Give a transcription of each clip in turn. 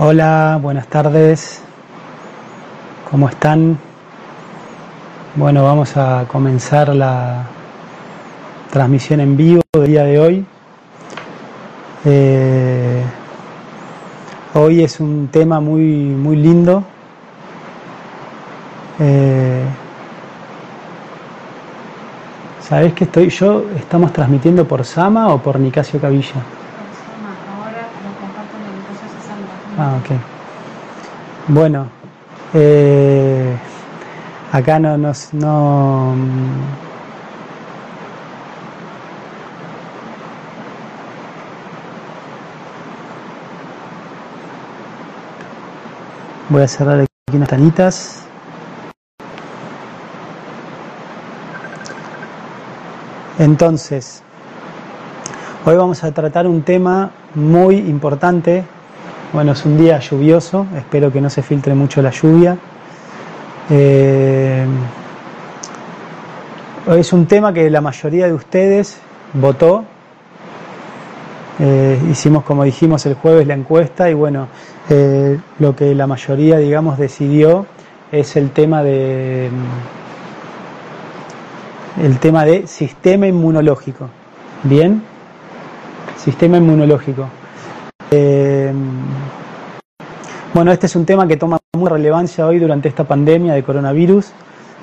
Hola, buenas tardes. ¿Cómo están? Bueno, vamos a comenzar la transmisión en vivo del día de hoy. Eh, hoy es un tema muy, muy lindo. Eh, ¿Sabés que estoy yo? ¿Estamos transmitiendo por Sama o por Nicasio Cavilla? Ah, ok. Bueno, eh, acá no nos no, voy a cerrar aquí unas tanitas. Entonces, hoy vamos a tratar un tema muy importante bueno, es un día lluvioso, espero que no se filtre mucho la lluvia. Eh, es un tema que la mayoría de ustedes votó. Eh, hicimos, como dijimos el jueves, la encuesta y bueno, eh, lo que la mayoría, digamos, decidió es el tema de el tema de sistema inmunológico. Bien, sistema inmunológico. Eh, bueno, este es un tema que toma mucha relevancia hoy durante esta pandemia de coronavirus.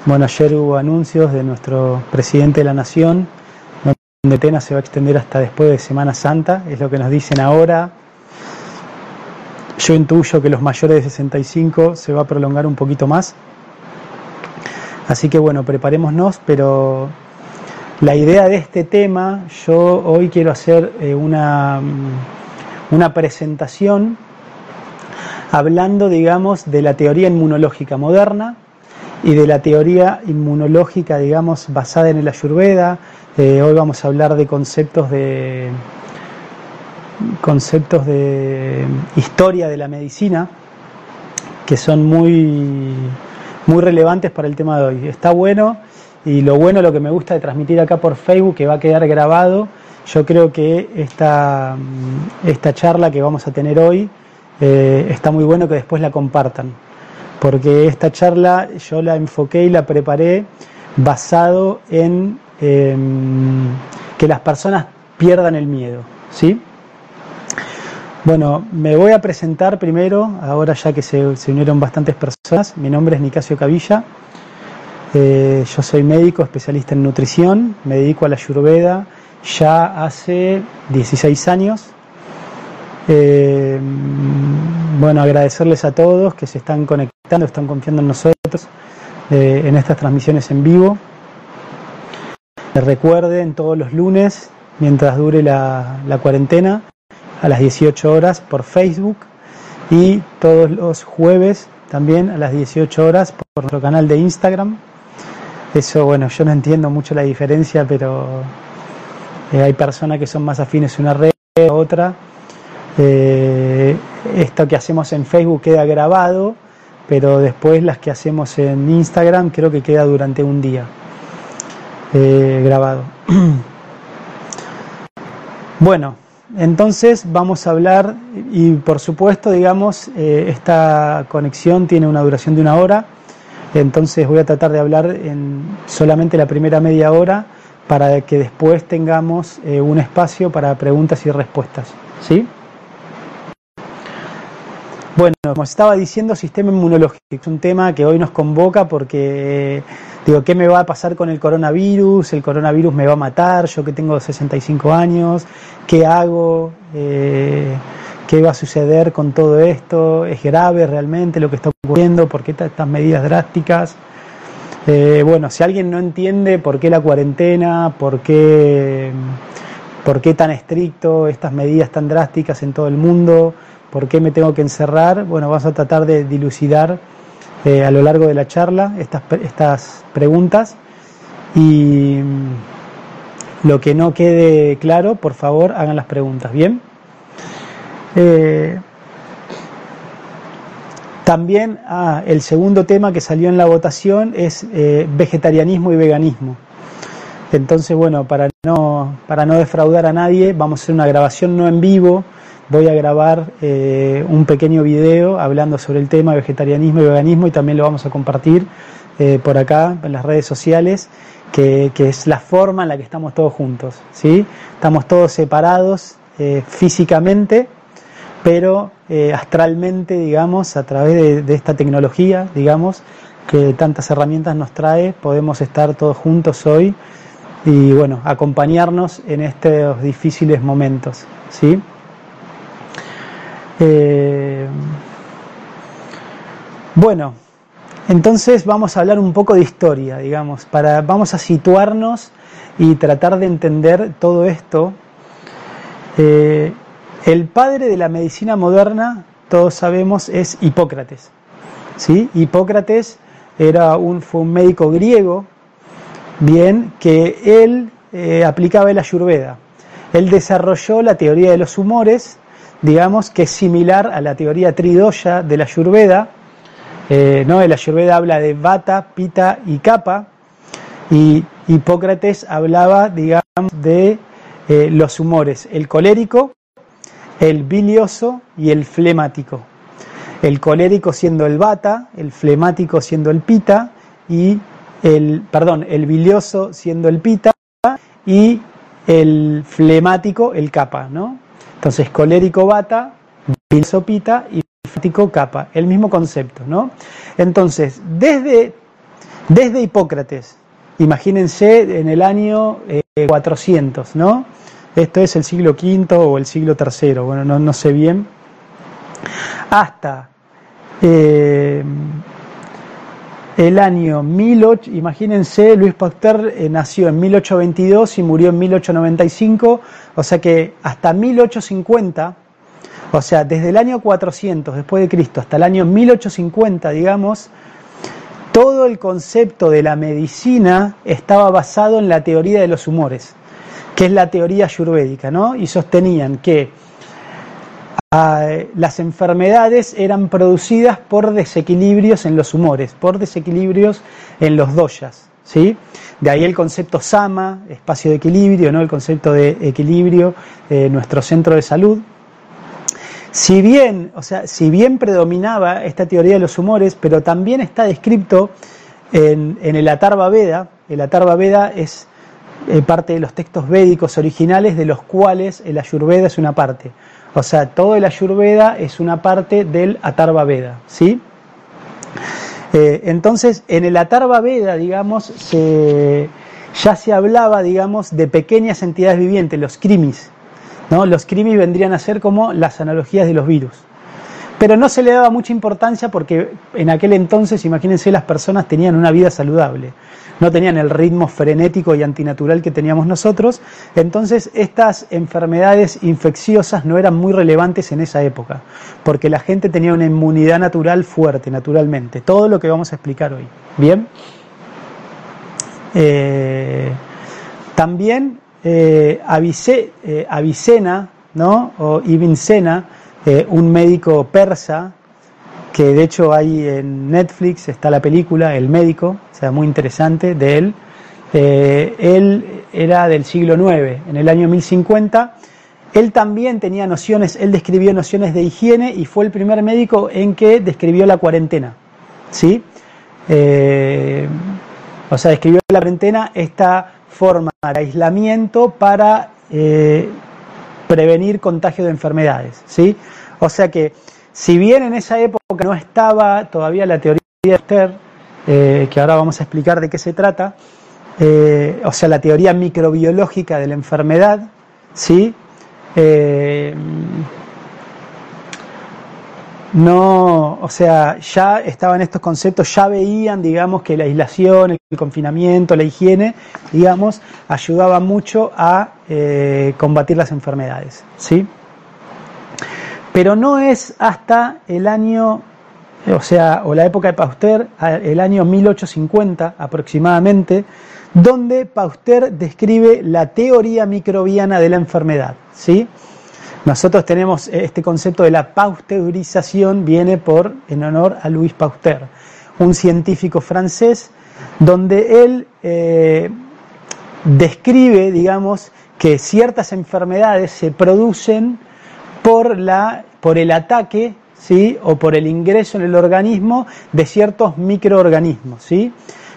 Bueno, ayer hubo anuncios de nuestro presidente de la Nación, donde Tena se va a extender hasta después de Semana Santa, es lo que nos dicen ahora. Yo intuyo que los mayores de 65 se va a prolongar un poquito más. Así que bueno, preparémonos, pero la idea de este tema, yo hoy quiero hacer eh, una una presentación hablando, digamos, de la teoría inmunológica moderna y de la teoría inmunológica, digamos, basada en el Ayurveda. Eh, hoy vamos a hablar de conceptos de conceptos de historia de la medicina que son muy muy relevantes para el tema de hoy. Está bueno y lo bueno, lo que me gusta de transmitir acá por Facebook, que va a quedar grabado, yo creo que esta, mm, esta charla que vamos a tener hoy eh, está muy bueno que después la compartan, porque esta charla yo la enfoqué y la preparé basado en em, que las personas pierdan el miedo, ¿sí? Bueno, me voy a presentar primero, ahora ya que se, unieron bastantes personas. Mi nombre es Nicasio Cavilla. Eh, yo soy médico, especialista en nutrición, me dedico a la ayurveda ya hace 16 años. Eh, bueno, agradecerles a todos que se están conectando, están confiando en nosotros eh, en estas transmisiones en vivo. Recuerden todos los lunes, mientras dure la, la cuarentena, a las 18 horas por Facebook y todos los jueves también a las 18 horas por nuestro canal de Instagram. Eso, bueno, yo no entiendo mucho la diferencia, pero eh, hay personas que son más afines a una red a otra. Eh, esto que hacemos en Facebook queda grabado, pero después las que hacemos en Instagram creo que queda durante un día eh, grabado. bueno, entonces vamos a hablar y por supuesto, digamos, esta conexión tiene una duración de una hora, entonces voy a tratar de hablar en solamente la primera media hora para que después tengamos eh, un espacio para preguntas y respuestas. ¿Sí? Bueno, como estaba diciendo, sistema inmunológico es un tema que hoy nos convoca porque, digo, ¿qué me va a pasar con el coronavirus? ¿El coronavirus me va a matar? Yo que tengo 65 años, ¿qué hago? Eh, ¿Qué va a suceder con todo esto? ¿Es grave realmente lo que está ocurriendo? ¿Por qué estas medidas drásticas? Eh, bueno, si alguien no entiende por qué la cuarentena, por qué, por qué tan estricto, estas medidas tan drásticas en todo el mundo, por qué me tengo que encerrar, bueno, vamos a tratar de dilucidar eh, a lo largo de la charla estas, estas preguntas y mm, lo que no quede claro, por favor, hagan las preguntas, ¿bien? Eh, también ah, el segundo tema que salió en la votación es eh, vegetarianismo y veganismo. Entonces, bueno, para no, para no defraudar a nadie, vamos a hacer una grabación no en vivo. Voy a grabar eh, un pequeño video hablando sobre el tema vegetarianismo y veganismo y también lo vamos a compartir eh, por acá en las redes sociales, que, es la forma en la que estamos todos juntos. ¿sí? Estamos todos separados físicamente, pero astralmente, digamos, a través de esta tecnología, digamos, que tantas herramientas nos trae, podemos estar todos juntos hoy y bueno, acompañarnos en estos difíciles momentos. ¿sí? Eh, bueno, entonces vamos a hablar un poco de historia, digamos, para, vamos a situarnos y tratar de entender todo esto. Eh, el padre de la medicina moderna, todos sabemos, es Hipócrates. ¿sí? Hipócrates era un, fue un médico griego bien, que él eh, aplicaba el ayurveda. Él desarrolló la teoría de los humores, digamos que es similar a la teoría tridoya de la ayurveda. Eh, ¿no? El ayurveda habla de vata, pita y capa, y Hipócrates hablaba, digamos, de eh, los humores, el colérico, el bilioso y el flemático. El colérico siendo el vata, el flemático siendo el pita y el, perdón, el bilioso siendo el pita y el flemático el capa, ¿no? Entonces, colérico bata, bilioso pita y flemático capa, el mismo concepto, ¿no? Entonces, desde, desde Hipócrates, imagínense en el año 400, eh, ¿no? Esto es el siglo V o el siglo III, bueno, no, no sé bien, hasta eh, el año 18, imagínense, Luis Pasteur eh, nació en 1822 y murió en 1895, o sea que hasta 1850, o sea, desde el año 400 después de Cristo hasta el año 1850, digamos, todo el concepto de la medicina estaba basado en la teoría de los humores, que es la teoría ayurvédica, ¿no? Y sostenían que las enfermedades eran producidas por desequilibrios en los humores, por desequilibrios en los doyas. ¿sí? De ahí el concepto sama, espacio de equilibrio, ¿no? el concepto de equilibrio, nuestro centro de salud. Si bien, o sea, si bien predominaba esta teoría de los humores, pero también está descrito en, el Atarva Veda, el Atarva Veda es eh, parte de los textos védicos originales de los cuales el Ayurveda es una parte. O sea, todo el Ayurveda es una parte del Atarva Veda, ¿sí? Eh, entonces, en el Atarva Veda, digamos, ya se hablaba, digamos, de pequeñas entidades vivientes, los krimis. ¿no? Los krimis vendrían a ser como las analogías de los virus. Pero no se le daba mucha importancia porque en aquel entonces, imagínense, las personas tenían una vida saludable no tenían el ritmo frenético y antinatural que teníamos nosotros, entonces estas enfermedades infecciosas no eran muy relevantes en esa época, porque la gente tenía una inmunidad natural fuerte, naturalmente, todo lo que vamos a explicar hoy. Bien. Eh, también eh, eh, Avicena, ¿no? o Ibn Sena, un médico persa, que de hecho hay en Netflix, está la película El médico, o sea, muy interesante de él. Eh, él era del siglo IX, en el año 1050. Él también tenía nociones, él describió nociones de higiene y fue el primer médico en que describió la cuarentena. ¿sí? Eh, o sea, describió la cuarentena esta forma de aislamiento para eh, prevenir contagio de enfermedades. ¿sí? O sea que si bien en esa época no estaba todavía la teoría de Esther, eh, que ahora vamos a explicar de qué se trata, eh, o sea, la teoría microbiológica de la enfermedad, ¿sí? Eh, no, o sea, ya estaban estos conceptos, ya veían, digamos, que la aislación, el confinamiento, la higiene, digamos, ayudaba mucho a combatir las enfermedades, ¿sí? Pero no es hasta el año, o sea, o la época de Pasteur, el año 1850 aproximadamente, donde Pasteur describe la teoría microbiana de la enfermedad. ¿sí? Nosotros tenemos este concepto de la pasteurización, viene por, en honor a Louis Pasteur, un científico francés, donde él eh, describe, digamos, que ciertas enfermedades se producen por, la, por el ataque ¿sí? o por el ingreso en el organismo de ciertos microorganismos. ¿sí?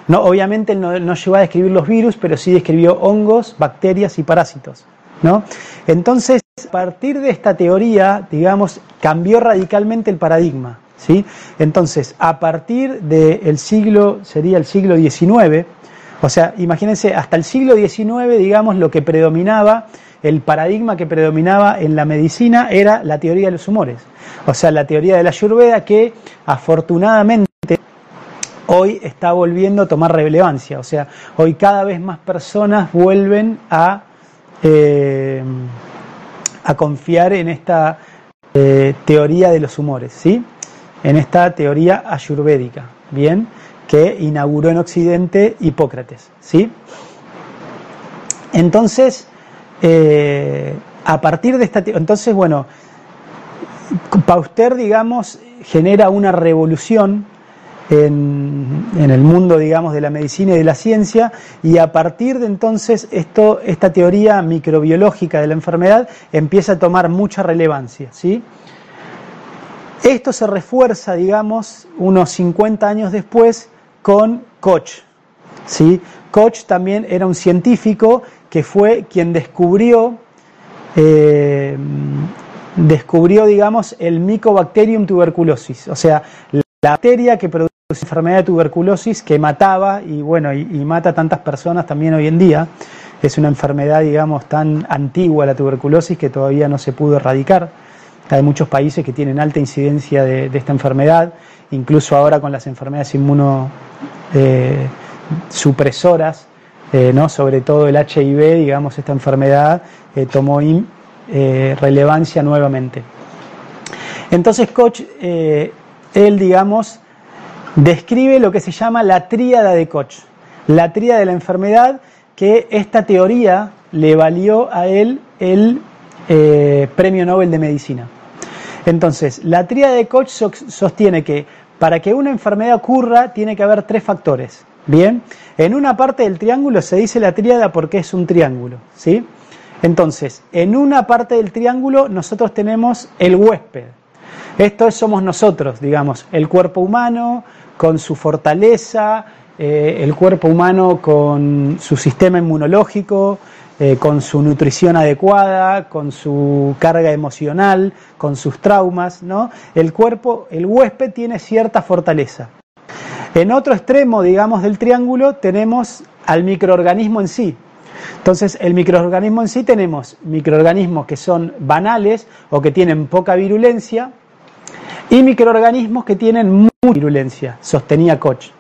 No, obviamente no, no llegó a describir los virus, pero sí describió hongos, bacterias y parásitos. ¿no? Entonces, a partir de esta teoría, digamos, cambió radicalmente el paradigma. ¿sí? Entonces, a partir del siglo, sería el siglo XIX, o sea, imagínense, hasta el siglo XIX, digamos, lo que predominaba, el paradigma que predominaba en la medicina era la teoría de los humores. O sea, la teoría de la Ayurveda que afortunadamente hoy está volviendo a tomar relevancia. O sea, hoy cada vez más personas vuelven a, eh, a confiar en esta eh, teoría de los humores, ¿sí? En esta teoría ayurvédica, ¿bien? que inauguró en Occidente Hipócrates. ¿sí? Entonces, eh, a partir de esta... Entonces, bueno, Pauster, digamos, genera una revolución en, el mundo, digamos, de la medicina y de la ciencia, y a partir de entonces esto, esta teoría microbiológica de la enfermedad empieza a tomar mucha relevancia, ¿sí? Esto se refuerza, digamos, unos 50 años después con Koch. ¿sí? Koch también era un científico que fue quien descubrió, eh, descubrió, digamos, el Mycobacterium tuberculosis, o sea, la bacteria que produce enfermedad de tuberculosis que mataba y bueno, y, mata a tantas personas también hoy en día. Es una enfermedad, digamos, tan antigua la tuberculosis que todavía no se pudo erradicar. Hay muchos países que tienen alta incidencia de, esta enfermedad, incluso ahora con las enfermedades inmunosupresoras, eh, ¿no? sobre todo el HIV, digamos, esta enfermedad eh, tomó eh, relevancia nuevamente. Entonces Koch, él, digamos, describe lo que se llama la tríada de Koch, la tríada de la enfermedad, que esta teoría le valió a él el Premio Nobel de Medicina. Entonces, la tríada de Koch sostiene que para que una enfermedad ocurra tiene que haber tres factores. Bien, en una parte del triángulo se dice la tríada porque es un triángulo, ¿sí? Entonces, en una parte del triángulo nosotros tenemos el huésped. Esto somos nosotros, digamos, el cuerpo humano con su fortaleza, eh, el cuerpo humano con su sistema inmunológico, eh, con su nutrición adecuada, con su carga emocional, con sus traumas, ¿no? El cuerpo, el huésped tiene cierta fortaleza. En otro extremo, digamos, del triángulo tenemos al microorganismo en sí. Entonces, el microorganismo en sí tenemos microorganismos que son banales o que tienen poca virulencia y microorganismos que tienen mucha virulencia, sostenía Koch.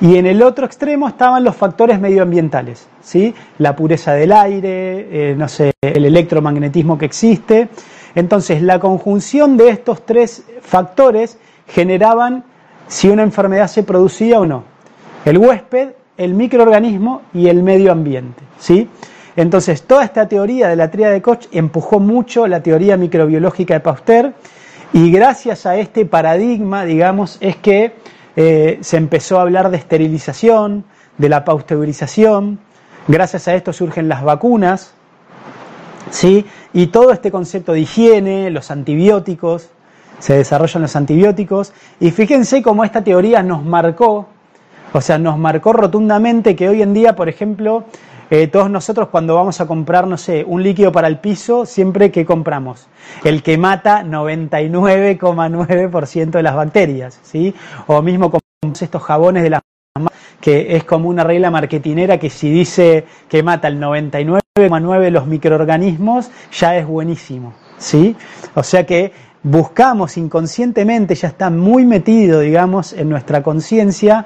Y en el otro extremo estaban los factores medioambientales, ¿sí? la pureza del aire, eh, no sé, el electromagnetismo que existe. Entonces, la conjunción de estos tres factores generaban si una enfermedad se producía o no. El huésped, el microorganismo y el medio ambiente. ¿sí? Entonces, toda esta teoría de la tríada de Koch empujó mucho la teoría microbiológica de Pasteur y gracias a este paradigma, digamos, es que eh, se empezó a hablar de esterilización, de la pasteurización, gracias a esto surgen las vacunas, ¿sí? y todo este concepto de higiene, los antibióticos, se desarrollan los antibióticos, y fíjense cómo esta teoría nos marcó, o sea, nos marcó rotundamente que hoy en día, por ejemplo, eh, todos nosotros cuando vamos a comprar, no sé, un líquido para el piso, siempre que compramos el que mata 99,9% de las bacterias, ¿sí? O mismo con estos jabones de las que es como una regla marketinera que si dice que mata el 99,9% de los microorganismos, ya es buenísimo, ¿sí? O sea que buscamos inconscientemente, ya está muy metido, digamos, en nuestra conciencia,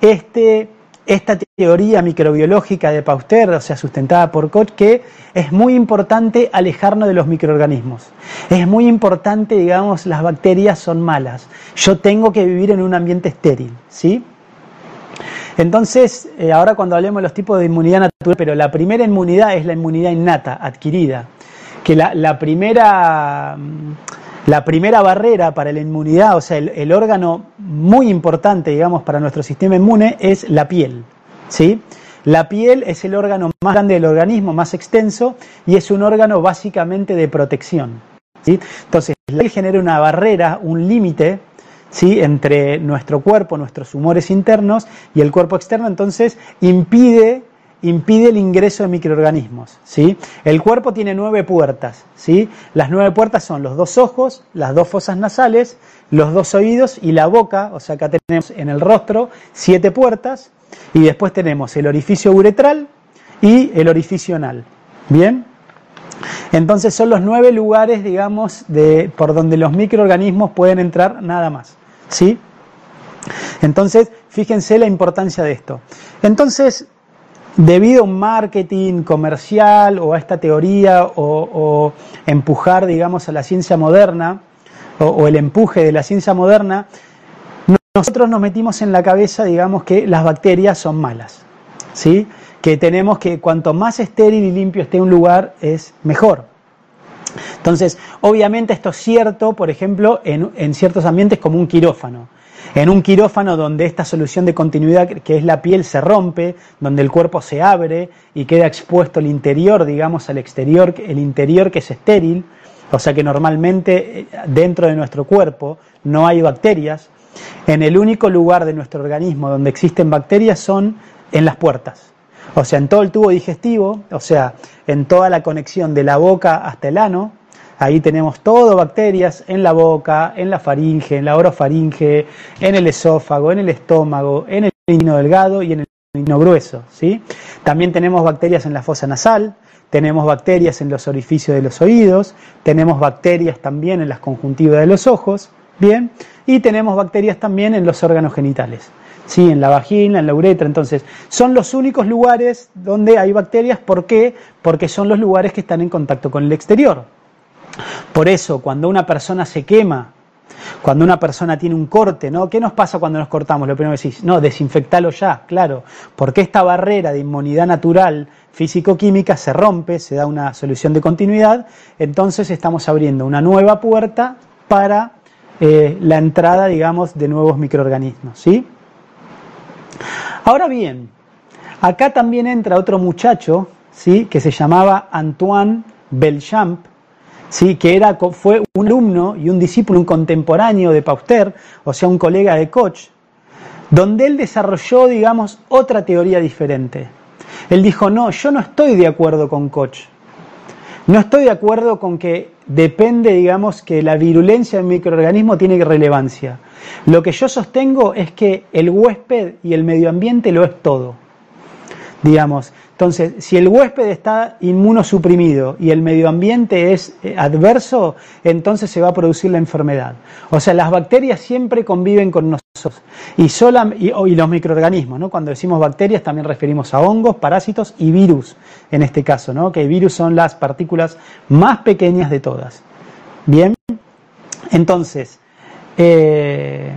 este esta teoría microbiológica de Pauster, o sea, sustentada por Koch, que es muy importante alejarnos de los microorganismos. Es muy importante, digamos, las bacterias son malas. Yo tengo que vivir en un ambiente estéril, ¿sí? Entonces, eh, ahora cuando hablemos de los tipos de inmunidad natural, pero la primera inmunidad es la inmunidad innata, adquirida, que la, la primera la primera barrera para la inmunidad, o sea, el, órgano muy importante, digamos, para nuestro sistema inmune es la piel. ¿sí? La piel es el órgano más grande del organismo, más extenso, y es un órgano básicamente de protección. ¿sí? Entonces, la piel genera una barrera, un límite, ¿sí? entre nuestro cuerpo, nuestros humores internos y el cuerpo externo, entonces impide impide el ingreso de microorganismos. ¿sí? El cuerpo tiene nueve puertas. ¿sí? Las nueve puertas son los dos ojos, las dos fosas nasales, los dos oídos y la boca. O sea, acá tenemos en el rostro siete puertas. Y después tenemos el orificio uretral y el orificio anal. ¿Bien? Entonces son los nueve lugares, digamos, de, por donde los microorganismos pueden entrar nada más. ¿Sí? Entonces, fíjense la importancia de esto. Entonces, debido a un marketing comercial o a esta teoría o, empujar, digamos, a la ciencia moderna o, el empuje de la ciencia moderna, nosotros nos metimos en la cabeza, digamos, que las bacterias son malas, ¿sí? Que tenemos que cuanto más estéril y limpio esté un lugar es mejor. Entonces, obviamente esto es cierto, por ejemplo, en ciertos ambientes como un quirófano. En un quirófano donde esta solución de continuidad, que es la piel, se rompe, donde el cuerpo se abre y queda expuesto el interior, digamos, al exterior, el interior que es estéril, o sea que normalmente eh, dentro de nuestro cuerpo no hay bacterias. En el único lugar de nuestro organismo donde existen bacterias son en las puertas. O sea, en todo el tubo digestivo, o sea, en toda la conexión de la boca hasta el ano, Ahí tenemos todo bacterias en la boca, en la faringe, en la orofaringe, en el esófago, en el estómago, en el intestino delgado y en el intestino grueso. ¿sí? También tenemos bacterias en la fosa nasal, tenemos bacterias en los orificios de los oídos, tenemos bacterias también en las conjuntivas de los ojos, ¿bien? Y tenemos bacterias también en los órganos genitales. ¿sí? en la vagina, en la uretra. Entonces, son los únicos lugares donde hay bacterias. ¿Por qué? Porque son los lugares que están en contacto con el exterior. Por eso, cuando una persona se quema, cuando una persona tiene un corte, ¿no? ¿Qué nos pasa cuando nos cortamos? Lo primero que decís, no, desinfectalo ya, claro, porque esta barrera de inmunidad natural físico-química se rompe, se da una solución de continuidad, entonces estamos abriendo una nueva puerta para eh, la entrada, digamos, de nuevos microorganismos, ¿sí? Ahora bien, acá también entra otro muchacho, ¿sí? Que se llamaba Antoine Belchamp, ¿sí? que era, fue un alumno y un discípulo, un contemporáneo de Pauster, o sea, un colega de Koch, donde él desarrolló, digamos, otra teoría diferente. Él dijo, no, yo no estoy de acuerdo con Koch. No estoy de acuerdo con que depende, digamos, que la virulencia del microorganismo tiene relevancia. Lo que yo sostengo es que el huésped y el medio ambiente lo es todo. Digamos, entonces, si el huésped está inmunosuprimido y el medio ambiente es eh, adverso, entonces se va a producir la enfermedad. O sea, las bacterias siempre conviven con nosotros y, los microorganismos, ¿no? Cuando decimos bacterias también referimos a hongos, parásitos y virus en este caso, ¿no? Que virus son las partículas más pequeñas de todas. Bien, entonces, eh,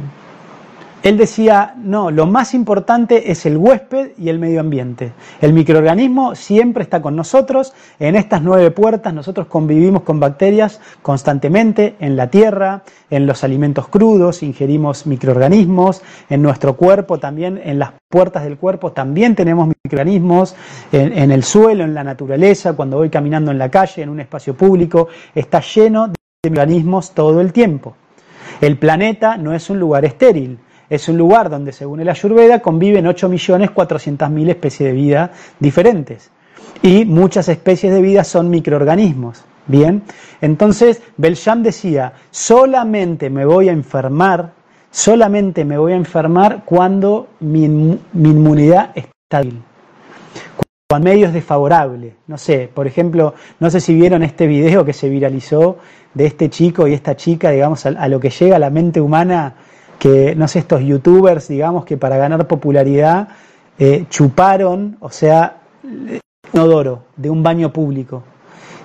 él decía, no, lo más importante es el huésped y el medio ambiente. El microorganismo siempre está con nosotros. En estas nueve puertas nosotros convivimos con bacterias constantemente en la tierra, en los alimentos crudos, ingerimos microorganismos, en nuestro cuerpo también, en las puertas del cuerpo también tenemos microorganismos, en, el suelo, en la naturaleza, cuando voy caminando en la calle, en un espacio público, está lleno de microorganismos todo el tiempo. El planeta no es un lugar estéril es un lugar donde, según el Ayurveda, conviven 8.400.000 especies de vida diferentes. Y muchas especies de vida son microorganismos. Bien, entonces Belsham decía, solamente me voy a enfermar, solamente me voy a enfermar cuando mi, inmunidad está débil cuando medio es desfavorable. No sé, por ejemplo, no sé si vieron este video que se viralizó de este chico y esta chica, digamos, a, lo que llega la mente humana que, no sé, estos youtubers, digamos, que para ganar popularidad eh, chuparon, o sea, un de un baño público.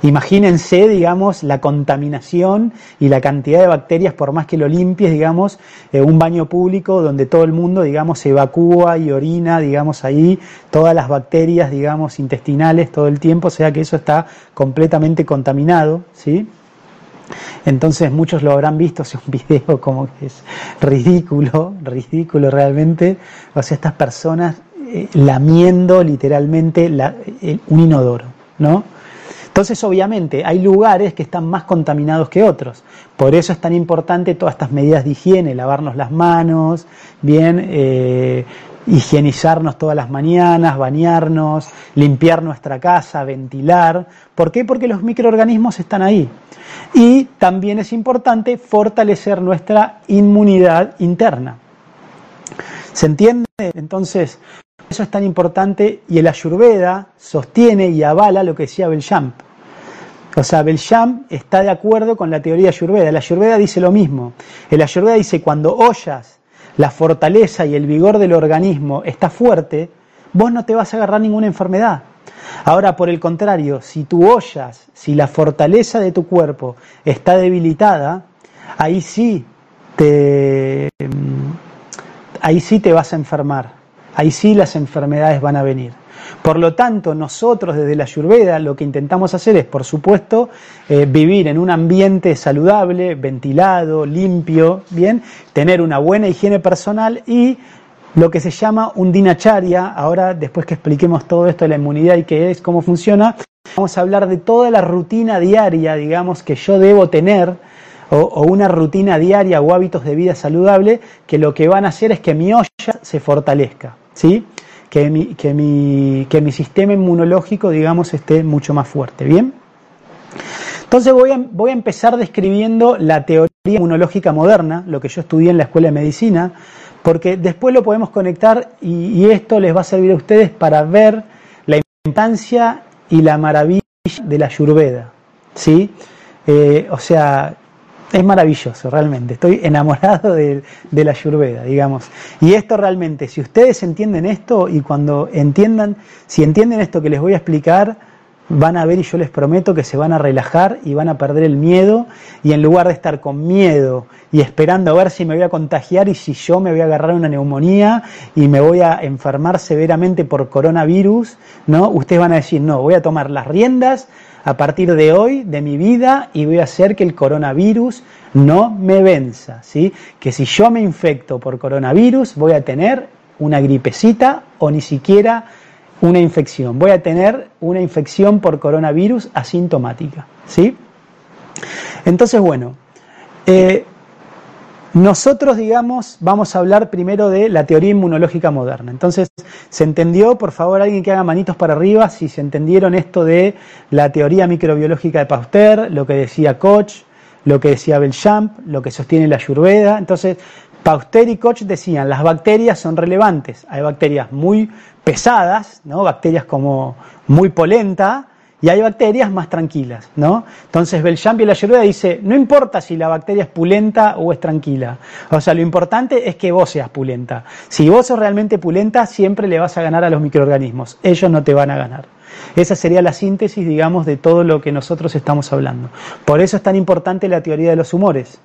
Imagínense, digamos, la contaminación y la cantidad de bacterias, por más que lo limpies, digamos, eh, un baño público donde todo el mundo, digamos, se evacúa y orina, digamos, ahí todas las bacterias, digamos, intestinales todo el tiempo, o sea que eso está completamente contaminado, ¿sí? Entonces muchos lo habrán visto, es un video como que es ridículo, ridículo realmente. O sea, estas personas eh, lamiendo literalmente un inodoro, ¿no? Entonces, obviamente, hay lugares que están más contaminados que otros. Por eso es tan importante todas estas medidas de higiene, lavarnos las manos, bien, eh, higienizarnos todas las mañanas, bañarnos, limpiar nuestra casa, ventilar. ¿Por qué? Porque los microorganismos están ahí. Y también es importante fortalecer nuestra inmunidad interna. ¿Se entiende? Entonces, eso es tan importante y el Ayurveda sostiene y avala lo que decía Belchamp. O sea, Belchamp está de acuerdo con la teoría Ayurveda. El Ayurveda dice lo mismo. El Ayurveda dice cuando ollas la fortaleza y el vigor del organismo está fuerte, vos no te vas a agarrar ninguna enfermedad. Ahora, por el contrario, si tú ollas, si la fortaleza de tu cuerpo está debilitada, ahí sí te, ahí sí te vas a enfermar. Ahí sí las enfermedades van a venir. Por lo tanto, nosotros desde la Ayurveda lo que intentamos hacer es, por supuesto, eh, vivir en un ambiente saludable, ventilado, limpio, bien, tener una buena higiene personal y lo que se llama un dinacharya. Ahora, después que expliquemos todo esto de la inmunidad y qué es, cómo funciona, vamos a hablar de toda la rutina diaria, digamos, que yo debo tener o, una rutina diaria o hábitos de vida saludable que lo que van a hacer es que mi olla se fortalezca. ¿Sí? Que mi, que, mi, que mi sistema inmunológico, digamos, esté mucho más fuerte. ¿Bien? Entonces voy a, voy a empezar describiendo la teoría inmunológica moderna, lo que yo estudié en la Escuela de Medicina, porque después lo podemos conectar y, esto les va a servir a ustedes para ver la importancia y la maravilla de la Ayurveda. ¿sí? Eh, o sea, es maravilloso, realmente. Estoy enamorado de, la Ayurveda, digamos. Y esto realmente, si ustedes entienden esto y cuando entiendan, si entienden esto que les voy a explicar, van a ver y yo les prometo que se van a relajar y van a perder el miedo y en lugar de estar con miedo y esperando a ver si me voy a contagiar y si yo me voy a agarrar una neumonía y me voy a enfermar severamente por coronavirus, ¿no? Ustedes van a decir, "No, voy a tomar las riendas a partir de hoy de mi vida y voy a hacer que el coronavirus no me venza, ¿sí? Que si yo me infecto por coronavirus voy a tener una gripecita o ni siquiera una infección. Voy a tener una infección por coronavirus asintomática, ¿sí? Entonces, bueno, eh, nosotros, digamos, vamos a hablar primero de la teoría inmunológica moderna. Entonces, ¿se entendió? Por favor, alguien que haga manitos para arriba si se entendieron esto de la teoría microbiológica de Pasteur, lo que decía Koch, lo que decía Belchamp, lo que sostiene la Ayurveda. Entonces, Pasteur y Koch decían, las bacterias son relevantes. Hay bacterias muy pesadas, ¿no? Bacterias como muy polenta, y hay bacterias más tranquilas, ¿no? Entonces Belchamp y la Ayurveda dice, no importa si la bacteria es pulenta o es tranquila, o sea, lo importante es que vos seas pulenta. Si vos sos realmente pulenta, siempre le vas a ganar a los microorganismos, ellos no te van a ganar. Esa sería la síntesis, digamos, de todo lo que nosotros estamos hablando. Por eso es tan importante la teoría de los humores,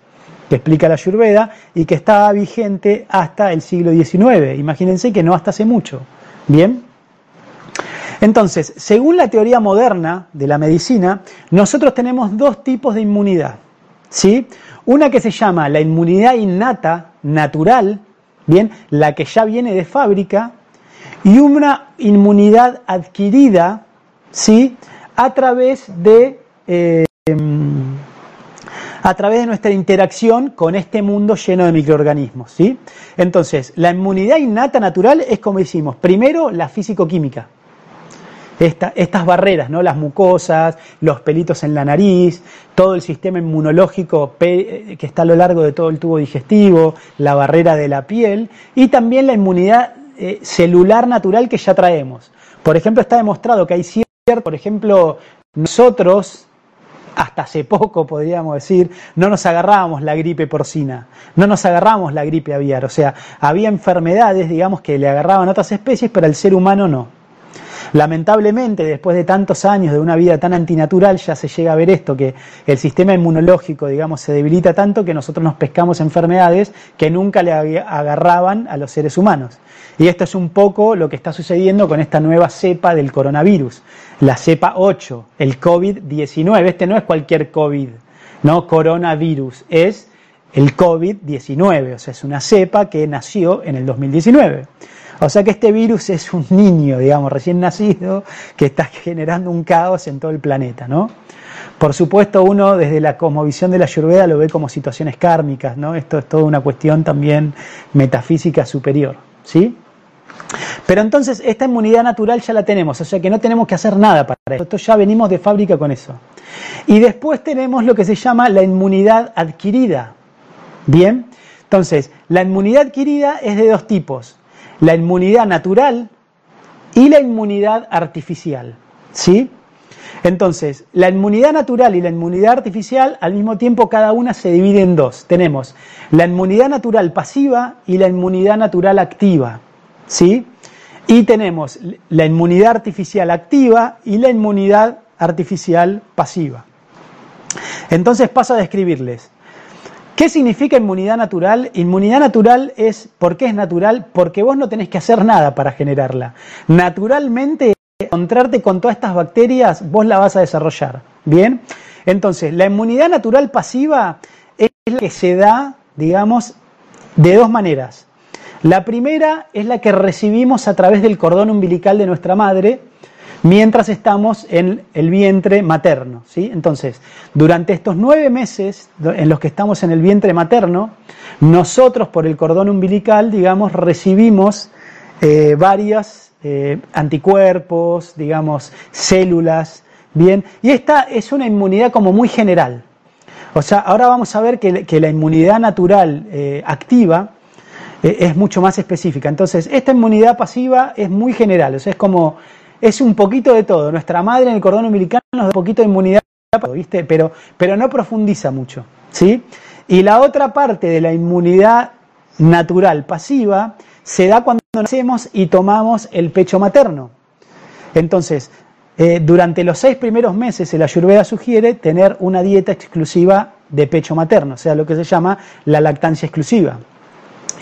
que explica la Ayurveda y que estaba vigente hasta el siglo XIX. Imagínense que no hasta hace mucho. ¿Bien? Entonces, según la teoría moderna de la medicina, nosotros tenemos dos tipos de inmunidad. ¿sí? Una que se llama la inmunidad innata, natural, bien, la que ya viene de fábrica, y una inmunidad adquirida, ¿sí? a través de de nuestra interacción con este mundo lleno de microorganismos. ¿sí? Entonces, la inmunidad innata natural es como decimos, primero la físico-química estas barreras, ¿no? las mucosas, los pelitos en la nariz, todo el sistema inmunológico que está a lo largo de todo el tubo digestivo, la barrera de la piel y también la inmunidad eh, celular natural que ya traemos. Por ejemplo, está demostrado que hay cierto, por ejemplo, nosotros hasta hace poco, podríamos decir, no nos agarrábamos la gripe porcina, no nos agarrábamos la gripe aviar, o sea, había enfermedades, digamos, que le agarraban a otras especies, pero al ser humano no. Lamentablemente, después de tantos años de una vida tan antinatural, ya se llega a ver esto, que el sistema inmunológico, digamos, se debilita tanto que nosotros nos pescamos enfermedades que nunca le agarraban a los seres humanos. Y esto es un poco lo que está sucediendo con esta nueva cepa del coronavirus, la cepa 8, el COVID-19. Este no es cualquier COVID, no coronavirus, es el COVID-19, o sea, es una cepa que nació en el 2019. O sea que este virus es un niño, digamos, recién nacido, que está generando un caos en todo el planeta, ¿no? Por supuesto, uno desde la cosmovisión de la Ayurveda lo ve como situaciones kármicas, ¿no? Esto es toda una cuestión también metafísica superior, ¿sí? Pero entonces esta inmunidad natural ya la tenemos, o sea que no tenemos que hacer nada para. Esto ya venimos de fábrica con eso. Y después tenemos lo que se llama la inmunidad adquirida. Bien, entonces la inmunidad adquirida es de dos tipos, la inmunidad natural y la inmunidad artificial. ¿Sí? Entonces, la inmunidad natural y la inmunidad artificial, al mismo tiempo, cada una se divide en dos. Tenemos la inmunidad natural pasiva y la inmunidad natural activa. ¿Sí? Y tenemos la inmunidad artificial activa y la inmunidad artificial pasiva. Entonces paso a describirles. ¿Qué significa inmunidad natural? Inmunidad natural es, ¿por qué es natural? Porque vos no tenés que hacer nada para generarla. Naturalmente, encontrarte con todas estas bacterias, vos la vas a desarrollar. ¿Bien? Entonces, la inmunidad natural pasiva es la que se da, digamos, de dos maneras. La primera es la que recibimos a través del cordón umbilical de nuestra madre, mientras estamos en el vientre materno. ¿sí? Entonces, durante estos nueve meses en los que estamos en el vientre materno, nosotros por el cordón umbilical, digamos, recibimos eh, varios eh, anticuerpos, digamos, células, bien, y esta es una inmunidad como muy general. O sea, ahora vamos a ver que, la inmunidad natural eh, activa es mucho más específica. Entonces, esta inmunidad pasiva es muy general, o sea, es como es un poquito de todo. Nuestra madre en el cordón umbilical nos da un poquito de inmunidad, ¿viste? Pero, pero no profundiza mucho, ¿sí? Y la otra parte de la inmunidad natural pasiva se da cuando nacemos y tomamos el pecho materno. Entonces, eh, durante los seis primeros meses el Ayurveda sugiere tener una dieta exclusiva de pecho materno, o sea, lo que se llama la lactancia exclusiva.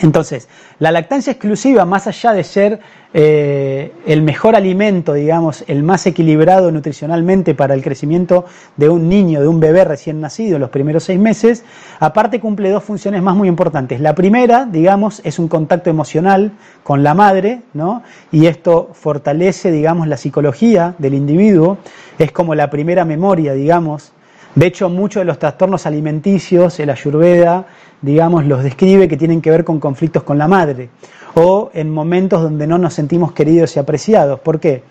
Entonces, la lactancia exclusiva, más allá de ser eh, el mejor alimento, digamos, el más equilibrado nutricionalmente para el crecimiento de un niño, de un bebé recién nacido en los primeros seis meses, aparte cumple dos funciones más muy importantes. La primera, digamos, es un contacto emocional con la madre, ¿no? Y esto fortalece, digamos, la psicología del individuo, es como la primera memoria, digamos, de hecho, muchos de los trastornos alimenticios, el ayurveda, digamos, los describe que tienen que ver con conflictos con la madre o en momentos donde no nos sentimos queridos y apreciados. ¿Por qué?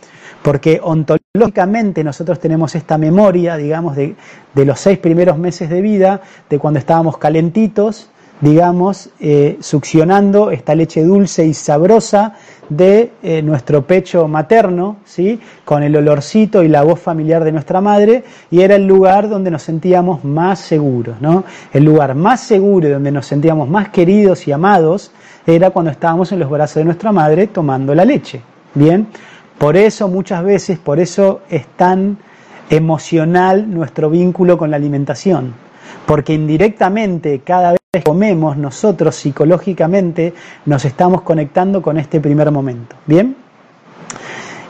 Porque ontológicamente nosotros tenemos esta memoria, digamos, de, de los seis primeros meses de vida, de cuando estábamos calentitos, digamos, eh, succionando esta leche dulce y sabrosa de eh, nuestro pecho materno, ¿sí? con el olorcito y la voz familiar de nuestra madre, y era el lugar donde nos sentíamos más seguros, ¿no? El lugar más seguro y donde nos sentíamos más queridos y amados era cuando estábamos en los brazos de nuestra madre tomando la leche. Bien, por eso muchas veces, por eso es tan emocional nuestro vínculo con la alimentación, porque indirectamente cada vez que comemos nosotros psicológicamente nos estamos conectando con este primer momento. ¿Bien?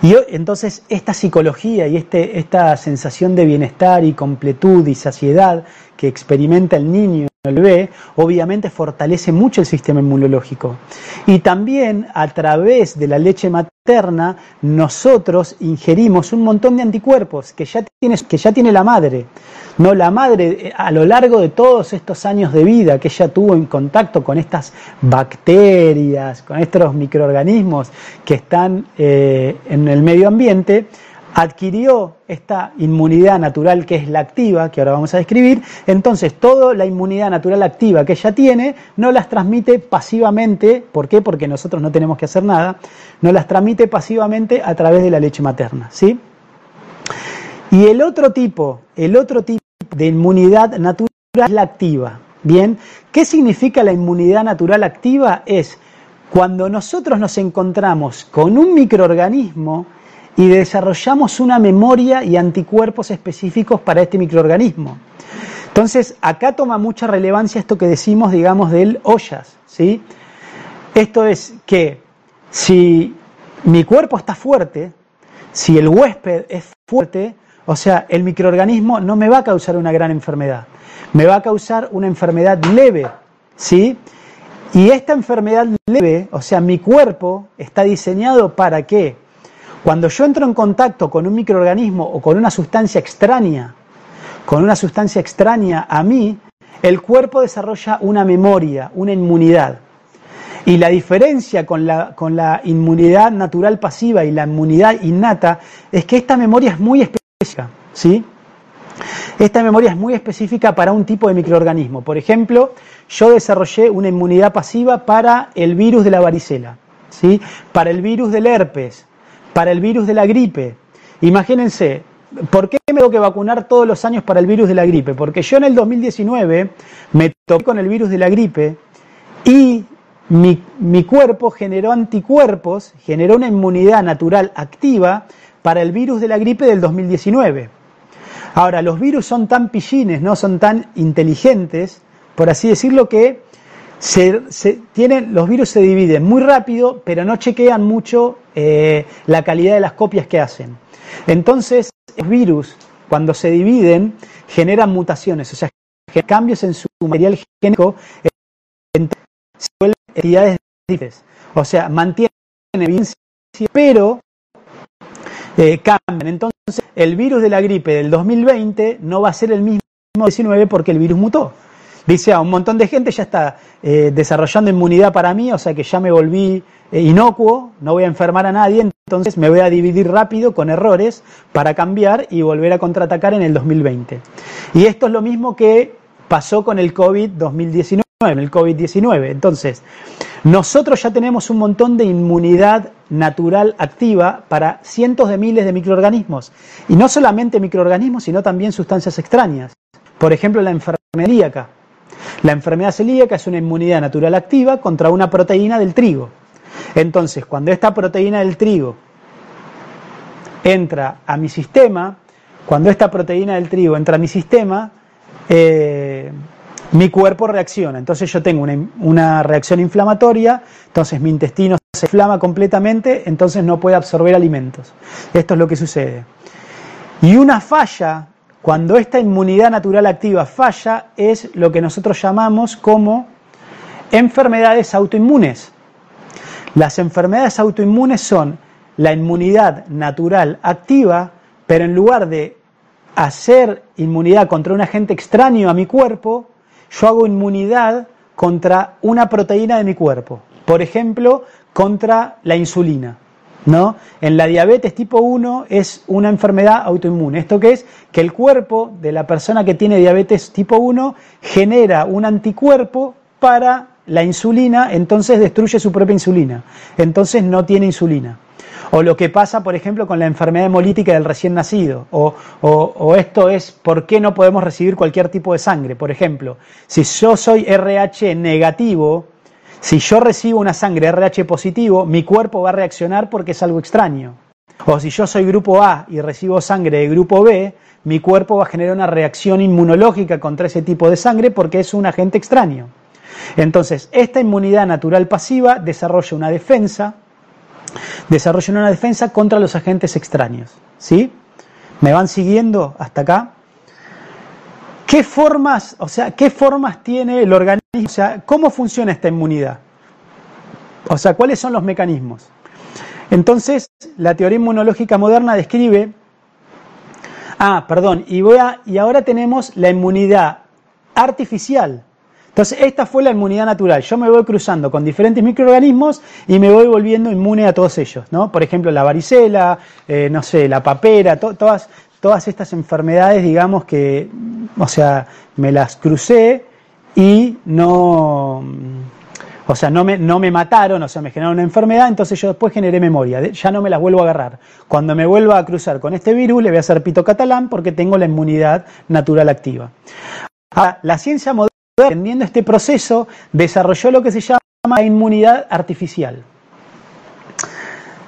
Y entonces esta psicología y este, esta sensación de bienestar y completud y saciedad que experimenta el niño el bebé, obviamente fortalece mucho el sistema inmunológico. Y también a través de la leche materna nosotros ingerimos un montón de anticuerpos que ya tiene, que ya tiene la madre. No, la madre a lo largo de todos estos años de vida que ella tuvo en contacto con estas bacterias, con estos microorganismos que están eh, en el medio ambiente, adquirió esta inmunidad natural que es la activa, que ahora vamos a describir, entonces toda la inmunidad natural activa que ella tiene no las transmite pasivamente, ¿por qué? Porque nosotros no tenemos que hacer nada, no las transmite pasivamente a través de la leche materna, ¿sí? Y el otro tipo, el otro tipo de inmunidad natural activa, ¿bien? ¿Qué significa la inmunidad natural activa? Es cuando nosotros nos encontramos con un microorganismo y desarrollamos una memoria y anticuerpos específicos para este microorganismo. Entonces, acá toma mucha relevancia esto que decimos, digamos, del ollas, ¿sí? Esto es que si mi cuerpo está fuerte, si el huésped es fuerte, o sea, el microorganismo no me va a causar una gran enfermedad, me va a causar una enfermedad leve, ¿sí? Y esta enfermedad leve, o sea, mi cuerpo está diseñado para que cuando yo entro en contacto con un microorganismo o con una sustancia extraña, con una sustancia extraña a mí, el cuerpo desarrolla una memoria, una inmunidad. Y la diferencia con la, con la inmunidad natural pasiva y la inmunidad innata es que esta memoria es muy específica, ¿sí? Esta memoria es muy específica para un tipo de microorganismo. Por ejemplo, yo desarrollé una inmunidad pasiva para el virus de la varicela, ¿sí? para el virus del herpes, para el virus de la gripe. Imagínense, ¿por qué me tengo que vacunar todos los años para el virus de la gripe? Porque yo en el 2019 me toqué con el virus de la gripe y mi, mi cuerpo generó anticuerpos, generó una inmunidad natural activa para el virus de la gripe del 2019. Ahora, los virus son tan pillines, no son tan inteligentes, por así decirlo, que tienen, los virus se dividen muy rápido, pero no chequean mucho eh, la calidad de las copias que hacen. Entonces, los virus, cuando se dividen, generan mutaciones, o sea, cambios en su material genético, se vuelven entidades diferentes. O sea, mantienen evidencia, pero eh, cambian. Entonces, el virus de la gripe del 2020 no va a ser el mismo 19 porque el virus mutó. Dice, a un montón de gente ya está eh, desarrollando inmunidad para mí, o sea que ya me volví eh, inocuo, no voy a enfermar a nadie, entonces me voy a dividir rápido con errores para cambiar y volver a contraatacar en el 2020. Y esto es lo mismo que pasó con el COVID-2019, el COVID-19. Entonces, nosotros ya tenemos un montón de inmunidad natural activa para cientos de miles de microorganismos. Y no solamente microorganismos, sino también sustancias extrañas. Por ejemplo, la enfermedad celíaca. La enfermedad celíaca es una inmunidad natural activa contra una proteína del trigo. Entonces, cuando esta proteína del trigo entra a mi sistema, cuando esta proteína del trigo entra a mi sistema, eh, mi cuerpo reacciona. Entonces yo tengo una, reacción inflamatoria, entonces mi intestino se inflama completamente, entonces no puede absorber alimentos. Esto es lo que sucede. Y una falla, cuando esta inmunidad natural activa falla, es lo que nosotros llamamos como enfermedades autoinmunes. Las enfermedades autoinmunes son la inmunidad natural activa, pero en lugar de hacer inmunidad contra un agente extraño a mi cuerpo, yo hago inmunidad contra una proteína de mi cuerpo. Por ejemplo, contra la insulina. ¿No? En la diabetes tipo 1 es una enfermedad autoinmune. ¿Esto qué es? Que el cuerpo de la persona que tiene diabetes tipo 1 genera un anticuerpo para la insulina, entonces destruye su propia insulina. Entonces no tiene insulina. O lo que pasa, por ejemplo, con la enfermedad hemolítica del recién nacido. O, esto es por qué no podemos recibir cualquier tipo de sangre. Por ejemplo, si yo soy RH negativo, si yo recibo una sangre RH positivo, mi cuerpo va a reaccionar porque es algo extraño. O si yo soy grupo A y recibo sangre de grupo B, mi cuerpo va a generar una reacción inmunológica contra ese tipo de sangre porque es un agente extraño. Entonces, esta inmunidad natural pasiva desarrolla una defensa desarrollan una defensa contra los agentes extraños. ¿Sí? ¿Me van siguiendo hasta acá? ¿Qué formas, o sea, qué formas tiene el organismo? O sea, ¿cómo funciona esta inmunidad? O sea, ¿cuáles son los mecanismos? Entonces, la teoría inmunológica moderna describe Ah, perdón, y voy a y ahora tenemos la inmunidad artificial. Entonces, esta fue la inmunidad natural. Yo me voy cruzando con diferentes microorganismos y me voy volviendo inmune a todos ellos, ¿no? Por ejemplo, la varicela, eh, no sé, la papera, todas, todas estas enfermedades, digamos que, o sea, me las crucé y no, o sea, no me, no me mataron, o sea, me generaron una enfermedad, entonces yo después generé memoria, ya no me las vuelvo a agarrar. Cuando me vuelva a cruzar con este virus, le voy a hacer pito catalán porque tengo la inmunidad natural activa. Ahora, la ciencia moderna Entendiendo este proceso, desarrolló lo que se llama inmunidad artificial.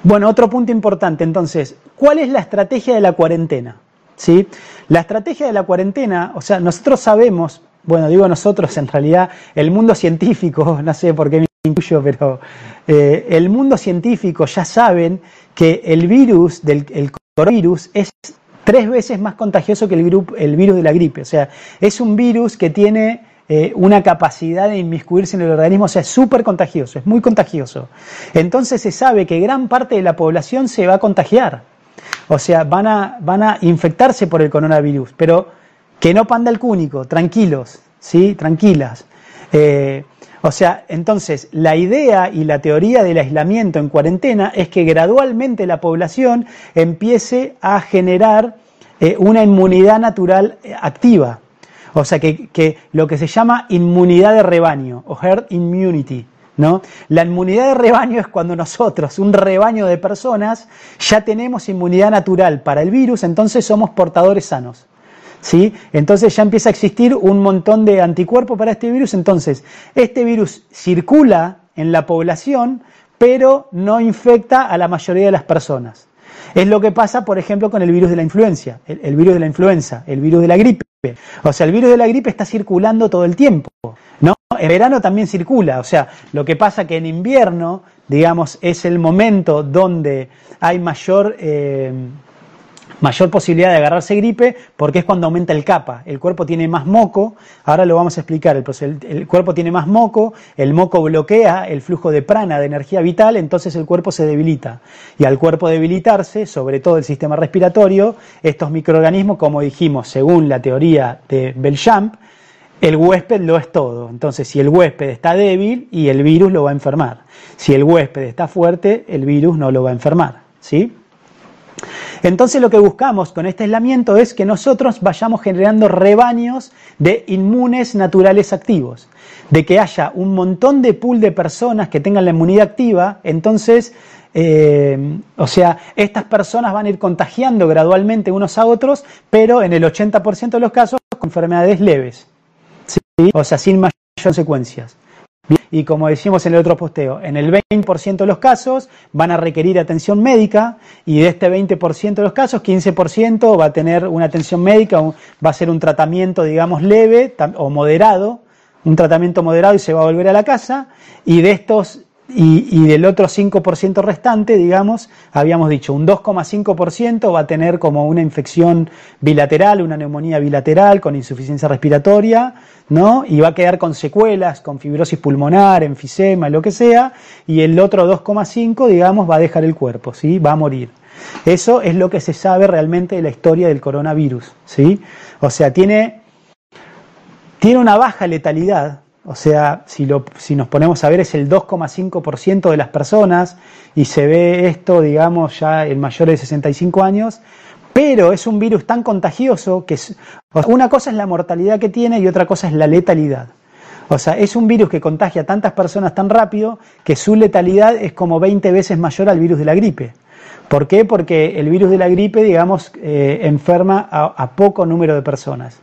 Bueno, otro punto importante entonces, ¿cuál es la estrategia de la cuarentena? ¿Sí? La estrategia de la cuarentena, o sea, nosotros sabemos, bueno, digo nosotros, en realidad el mundo científico, no sé por qué me incluyo, pero eh, el mundo científico ya saben que el virus del el coronavirus es tres veces más contagioso que el, el virus de la gripe. O sea, es un virus que tiene eh, una capacidad de inmiscuirse en el organismo, o sea, es súper contagioso, es muy contagioso. Entonces se sabe que gran parte de la población se va a contagiar, o sea, van a, van a infectarse por el coronavirus, pero que no panda el cúnico, tranquilos, ¿sí? Tranquilas. Eh, o sea, entonces la idea y la teoría del aislamiento en cuarentena es que gradualmente la población empiece a generar eh, una inmunidad natural activa. O sea, que, lo que se llama inmunidad de rebaño o herd immunity. ¿No? La inmunidad de rebaño es cuando nosotros, un rebaño de personas, ya tenemos inmunidad natural para el virus, entonces somos portadores sanos. ¿sí? Entonces ya empieza a existir un montón de anticuerpos para este virus. Entonces, este virus circula en la población, pero no infecta a la mayoría de las personas. Es lo que pasa, por ejemplo, con el virus de la influencia, el, virus de la influenza, el virus de la gripe. O sea, el virus de la gripe está circulando todo el tiempo, ¿no? En verano también circula, o sea, lo que pasa que en invierno, digamos, es el momento donde hay mayor eh, mayor posibilidad de agarrarse gripe porque es cuando aumenta el capa. El cuerpo tiene más moco, ahora lo vamos a explicar, el, cuerpo tiene más moco, el moco bloquea el flujo de prana, de energía vital, entonces el cuerpo se debilita. Y al cuerpo debilitarse, sobre todo el sistema respiratorio, estos microorganismos, como dijimos, según la teoría de Belchamp, el huésped lo es todo. Entonces, si el huésped está débil y el virus lo va a enfermar. Si el huésped está fuerte, el virus no lo va a enfermar. ¿Sí? Entonces lo que buscamos con este aislamiento es que nosotros vayamos generando rebaños de inmunes naturales activos, de que haya un montón de pool de personas que tengan la inmunidad activa, entonces, eh, o sea, estas personas van a ir contagiando gradualmente unos a otros, pero en el 80% de los casos con enfermedades leves, o sea, sin mayores consecuencias. Y como decimos en el otro posteo, en el 20% de los casos van a requerir atención médica y de este 20% de los casos, 15% va a tener una atención médica, va a ser un tratamiento, digamos, leve o moderado, un tratamiento moderado y se va a volver a la casa. Y de estos y, del otro 5% restante, digamos, habíamos dicho, un 2,5% va a tener como una infección bilateral, una neumonía bilateral con insuficiencia respiratoria, ¿no? Y va a quedar con secuelas, con fibrosis pulmonar, enfisema, lo que sea, y el otro 2,5, digamos, va a dejar el cuerpo, ¿sí? Va a morir. Eso es lo que se sabe realmente de la historia del coronavirus, ¿sí? O sea, tiene, tiene una baja letalidad, o sea, si, lo, si nos ponemos a ver es el 2,5% de las personas y se ve esto, digamos, ya en mayores de 65 años, pero es un virus tan contagioso que una cosa es la mortalidad que tiene y otra cosa es la letalidad. O sea, es un virus que contagia a tantas personas tan rápido que su letalidad es como 20 veces mayor al virus de la gripe. ¿Por qué? Porque el virus de la gripe, digamos, eh, enferma a, poco número de personas.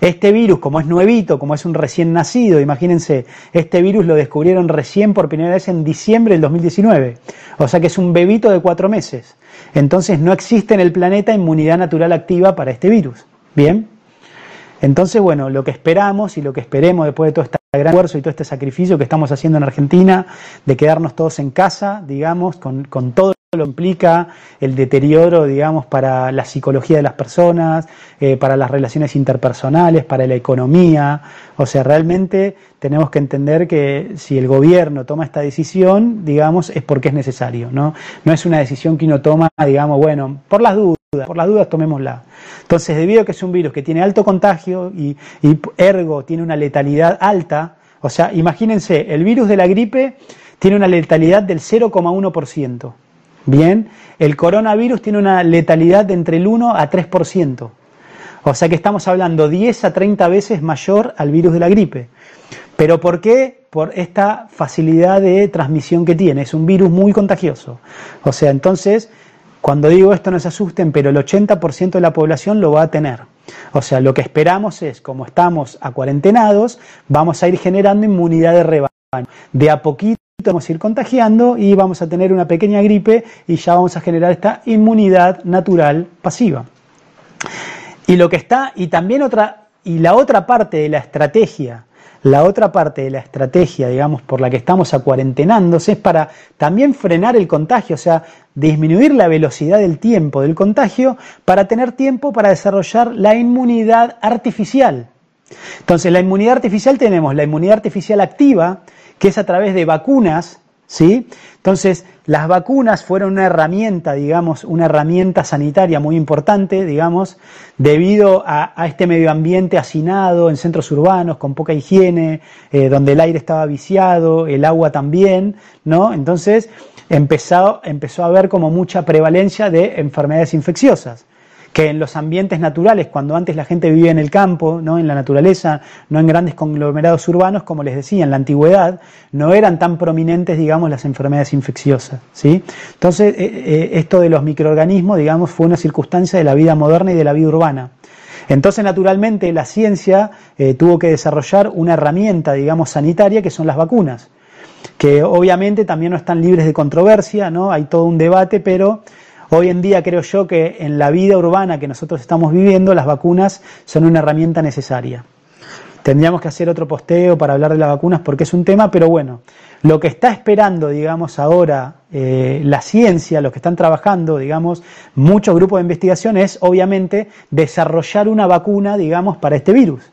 Este virus, como es nuevito, como es un recién nacido, imagínense, este virus lo descubrieron recién por primera vez en diciembre del 2019. O sea que es un bebito de cuatro meses. Entonces no existe en el planeta inmunidad natural activa para este virus. ¿Bien? Entonces, bueno, lo que esperamos y lo que esperemos después de todo este gran esfuerzo y todo este sacrificio que estamos haciendo en Argentina, de quedarnos todos en casa, digamos, con, con todo lo implica el deterioro, digamos, para la psicología de las personas, eh, para las relaciones interpersonales, para la economía. O sea, realmente tenemos que entender que si el gobierno toma esta decisión, digamos, es porque es necesario, ¿no? No es una decisión que uno toma, digamos, bueno, por las dudas, por las dudas tomémosla. Entonces, debido a que es un virus que tiene alto contagio y, y ergo tiene una letalidad alta, o sea, imagínense, el virus de la gripe tiene una letalidad del 0,1%. Bien, el coronavirus tiene una letalidad de entre el 1 a 3%. O sea que estamos hablando 10 a 30 veces mayor al virus de la gripe. ¿Pero por qué? Por esta facilidad de transmisión que tiene. Es un virus muy contagioso. O sea, entonces, cuando digo esto no se asusten, pero el 80% de la población lo va a tener. O sea, lo que esperamos es, como estamos a cuarentenados, vamos a ir generando inmunidad de rebaño. De a poquito vamos a ir contagiando y vamos a tener una pequeña gripe y ya vamos a generar esta inmunidad natural pasiva. Y lo que está, y también otra, y la otra parte de la estrategia, la otra parte de la estrategia, digamos, por la que estamos acuarentenándose es para también frenar el contagio, o sea, disminuir la velocidad del tiempo del contagio para tener tiempo para desarrollar la inmunidad artificial. Entonces, la inmunidad artificial tenemos la inmunidad artificial activa, que es a través de vacunas, ¿sí? Entonces, las vacunas fueron una herramienta, digamos, una herramienta sanitaria muy importante, digamos, debido a, este medio ambiente hacinado en centros urbanos, con poca higiene, eh, donde el aire estaba viciado, el agua también, ¿no? Entonces, empezó, empezó a haber como mucha prevalencia de enfermedades infecciosas que en los ambientes naturales, cuando antes la gente vivía en el campo, ¿no? en la naturaleza, no en grandes conglomerados urbanos, como les decía, en la antigüedad, no eran tan prominentes, digamos, las enfermedades infecciosas. ¿sí? Entonces, eh, eh, esto de los microorganismos, digamos, fue una circunstancia de la vida moderna y de la vida urbana. Entonces, naturalmente, la ciencia eh, tuvo que desarrollar una herramienta, digamos, sanitaria, que son las vacunas, que obviamente también no están libres de controversia, ¿no? Hay todo un debate, pero Hoy en día creo yo que en la vida urbana que nosotros estamos viviendo, las vacunas son una herramienta necesaria. Tendríamos que hacer otro posteo para hablar de las vacunas porque es un tema, pero bueno, lo que está esperando, digamos, ahora eh, la ciencia, los que están trabajando, digamos, muchos grupos de investigación es, obviamente, desarrollar una vacuna, digamos, para este virus.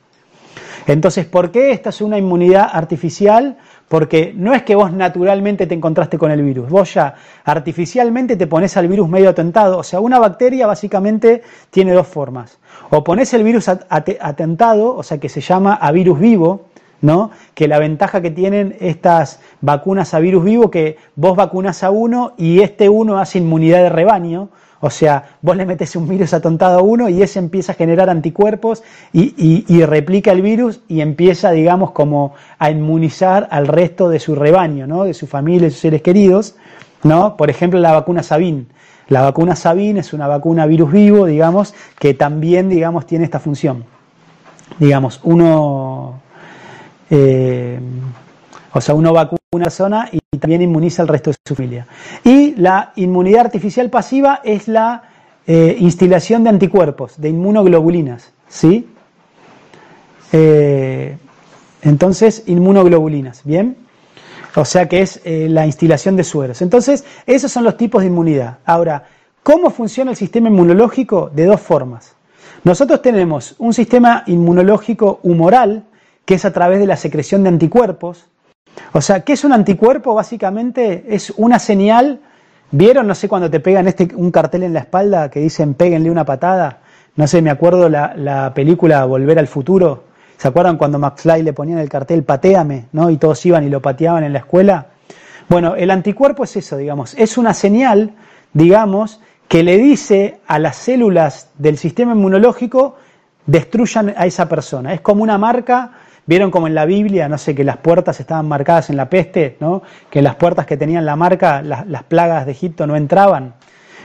Entonces, ¿por qué esta es una inmunidad artificial? Porque no es que vos naturalmente te encontraste con el virus, vos ya artificialmente te pones al virus medio atentado. O sea, una bacteria básicamente tiene dos formas. O pones el virus atentado, o sea, que se llama a virus vivo, ¿no? Que la ventaja que tienen estas vacunas a virus vivo, que vos vacunas a uno y este uno hace inmunidad de rebaño, o sea, vos le metes un virus atontado a uno y ese empieza a generar anticuerpos y, replica el virus y empieza, digamos, como a inmunizar al resto de su rebaño, ¿no? De su familia, de sus seres queridos, ¿no? Por ejemplo, la vacuna Sabin. La vacuna Sabin es una vacuna virus vivo, digamos, que también, digamos, tiene esta función. Digamos, uno... Eh, o sea, uno vacuna una persona y también inmuniza al resto de su familia. Y la inmunidad artificial pasiva es la eh, instilación de anticuerpos, de inmunoglobulinas. ¿Sí? Eh, entonces, inmunoglobulinas, ¿bien? O sea que es eh, la instilación de sueros. Entonces, esos son los tipos de inmunidad. Ahora, ¿cómo funciona el sistema inmunológico? De dos formas. Nosotros tenemos un sistema inmunológico humoral, que es a través de la secreción de anticuerpos, o sea, ¿qué es un anticuerpo? Básicamente es una señal. ¿Vieron? No sé cuando te pegan este, un cartel en la espalda que dicen péguenle una patada. No sé, me acuerdo la, película Volver al Futuro. ¿Se acuerdan cuando McFly le ponían el cartel pateame, ¿no? Y todos iban y lo pateaban en la escuela. Bueno, el anticuerpo es eso, digamos. Es una señal, digamos, que le dice a las células del sistema inmunológico destruyan a esa persona. Es como una marca Vieron como en la Biblia, no sé, que las puertas estaban marcadas en la peste, ¿no? Que las puertas que tenían la marca, las, plagas de Egipto no entraban.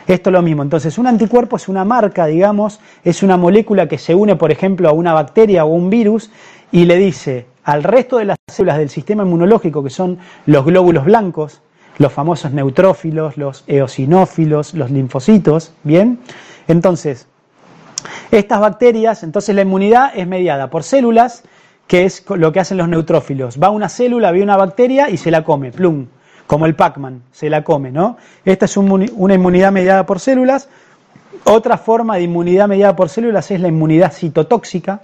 Esto es lo mismo. Entonces, un anticuerpo es una marca, digamos, es una molécula que se une, por ejemplo, a una bacteria o un virus y le dice al resto de las células del sistema inmunológico, que son los glóbulos blancos, los famosos neutrófilos, los eosinófilos, los linfocitos, ¿bien? Entonces, estas bacterias, entonces la inmunidad es mediada por células que es lo que hacen los neutrófilos. Va una célula, ve una bacteria y se la come, plum, como el Pac-Man, se la come, ¿no? Esta es una inmunidad mediada por células. Otra forma de inmunidad mediada por células es la inmunidad citotóxica,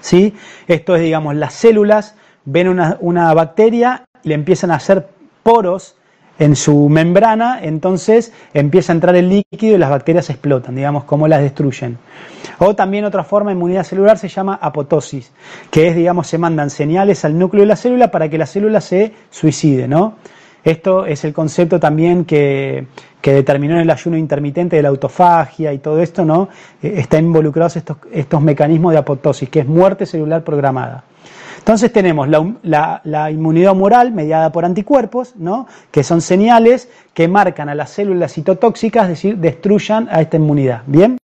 ¿sí? Esto es, digamos, las células ven una, una bacteria y le empiezan a hacer poros en su membrana, entonces empieza a entrar el líquido y las bacterias explotan, digamos, como las destruyen. O también otra forma de inmunidad celular se llama apotosis, que es, digamos, se mandan señales al núcleo de la célula para que la célula se suicide, ¿no? Esto es el concepto también que, determinó en el ayuno intermitente de la autofagia y todo esto, ¿no? Eh, está involucrados estos, estos mecanismos de apotosis, que es muerte celular programada. Entonces tenemos la, inmunidad humoral mediada por anticuerpos, ¿no? que son señales que marcan a las células citotóxicas, es decir, destruyan a esta inmunidad. ¿Bien?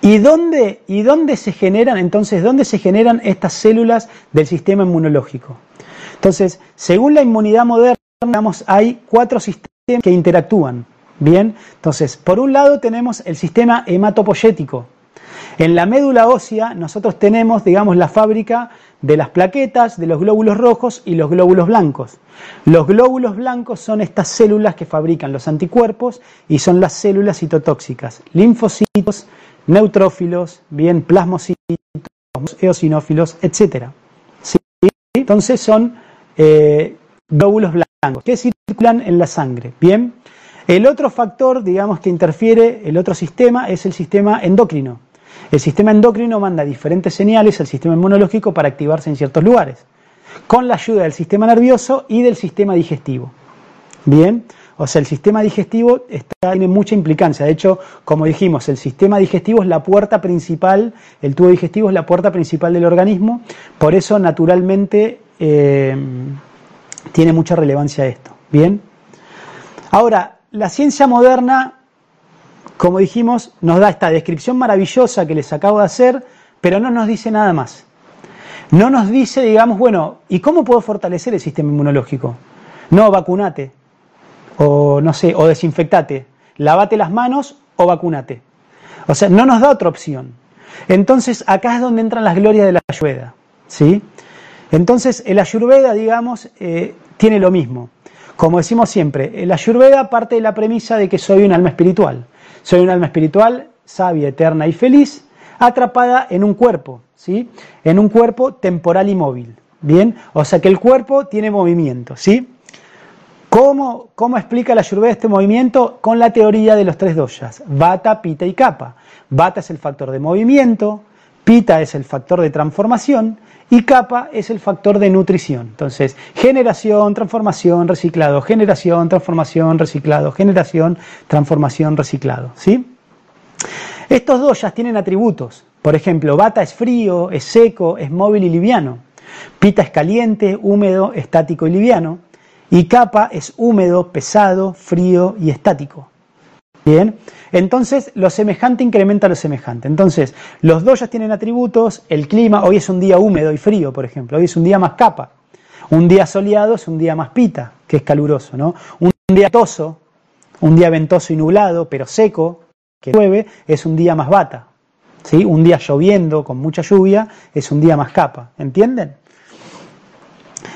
¿Y dónde, ¿Y dónde se generan entonces, dónde se generan estas células del sistema inmunológico? Entonces, según la inmunidad moderna, hay cuatro sistemas que interactúan. Bien, entonces, por un lado tenemos el sistema hematopoyético. En la médula ósea nosotros tenemos, digamos, la fábrica de las plaquetas, de los glóbulos rojos y los glóbulos blancos. Los glóbulos blancos son estas células que fabrican los anticuerpos y son las células citotóxicas, linfocitos, neutrófilos, bien plasmocitos, eosinófilos, etc. Entonces son eh, glóbulos blancos que circulan en la sangre. Bien. El otro factor, digamos, que interfiere, el otro sistema, es el sistema endocrino. El sistema endocrino manda diferentes señales al sistema inmunológico para activarse en ciertos lugares, con la ayuda del sistema nervioso y del sistema digestivo. Bien, o sea, el sistema digestivo tiene mucha implicancia. De hecho, como dijimos, el sistema digestivo es la puerta principal, el tubo digestivo es la puerta principal del organismo, por eso naturalmente eh, tiene mucha relevancia esto. Bien. Ahora, la ciencia moderna, como dijimos, nos da esta descripción maravillosa que les acabo de hacer, pero no nos dice nada más. No nos dice, digamos, bueno, ¿y cómo puedo fortalecer el sistema inmunológico? No, vacunate, o no sé, o desinfectate, lavate las manos o vacunate. O sea, no nos da otra opción. Entonces, acá es donde entran las glorias de la ayurveda, ¿sí? Entonces, el ayurveda, digamos, eh, tiene lo mismo. Como decimos siempre, la ayurveda parte de la premisa de que soy un alma espiritual. Soy un alma espiritual, sabia, eterna y feliz, atrapada en un cuerpo, ¿sí? En un cuerpo temporal y móvil. Bien, o sea que el cuerpo tiene movimiento, ¿sí? ¿Cómo, ¿Cómo, explica la Ayurveda este movimiento? Con la teoría de los tres doshas, Vata, Pita y Kapha. Vata es el factor de movimiento, Pita es el factor de transformación y capa es el factor de nutrición. Entonces, generación, transformación, reciclado, generación, transformación, reciclado, generación, transformación, reciclado. ¿sí? Estos doshas tienen atributos. Por ejemplo, bata es frío, es seco, es móvil y liviano. Pita es caliente, húmedo, estático y liviano. Y capa es húmedo, pesado, frío y estático. Bien, entonces lo semejante incrementa lo semejante. Entonces, los dos ya tienen atributos, el clima, hoy es un día húmedo y frío, por ejemplo, hoy es un día más capa. Un día soleado es un día más pita, que es caluroso, ¿no? Un día toso, un día ventoso y nublado, pero seco, que llueve, es un día más bata. ¿sí? Un día lloviendo, con mucha lluvia, es un día más capa. ¿Entienden?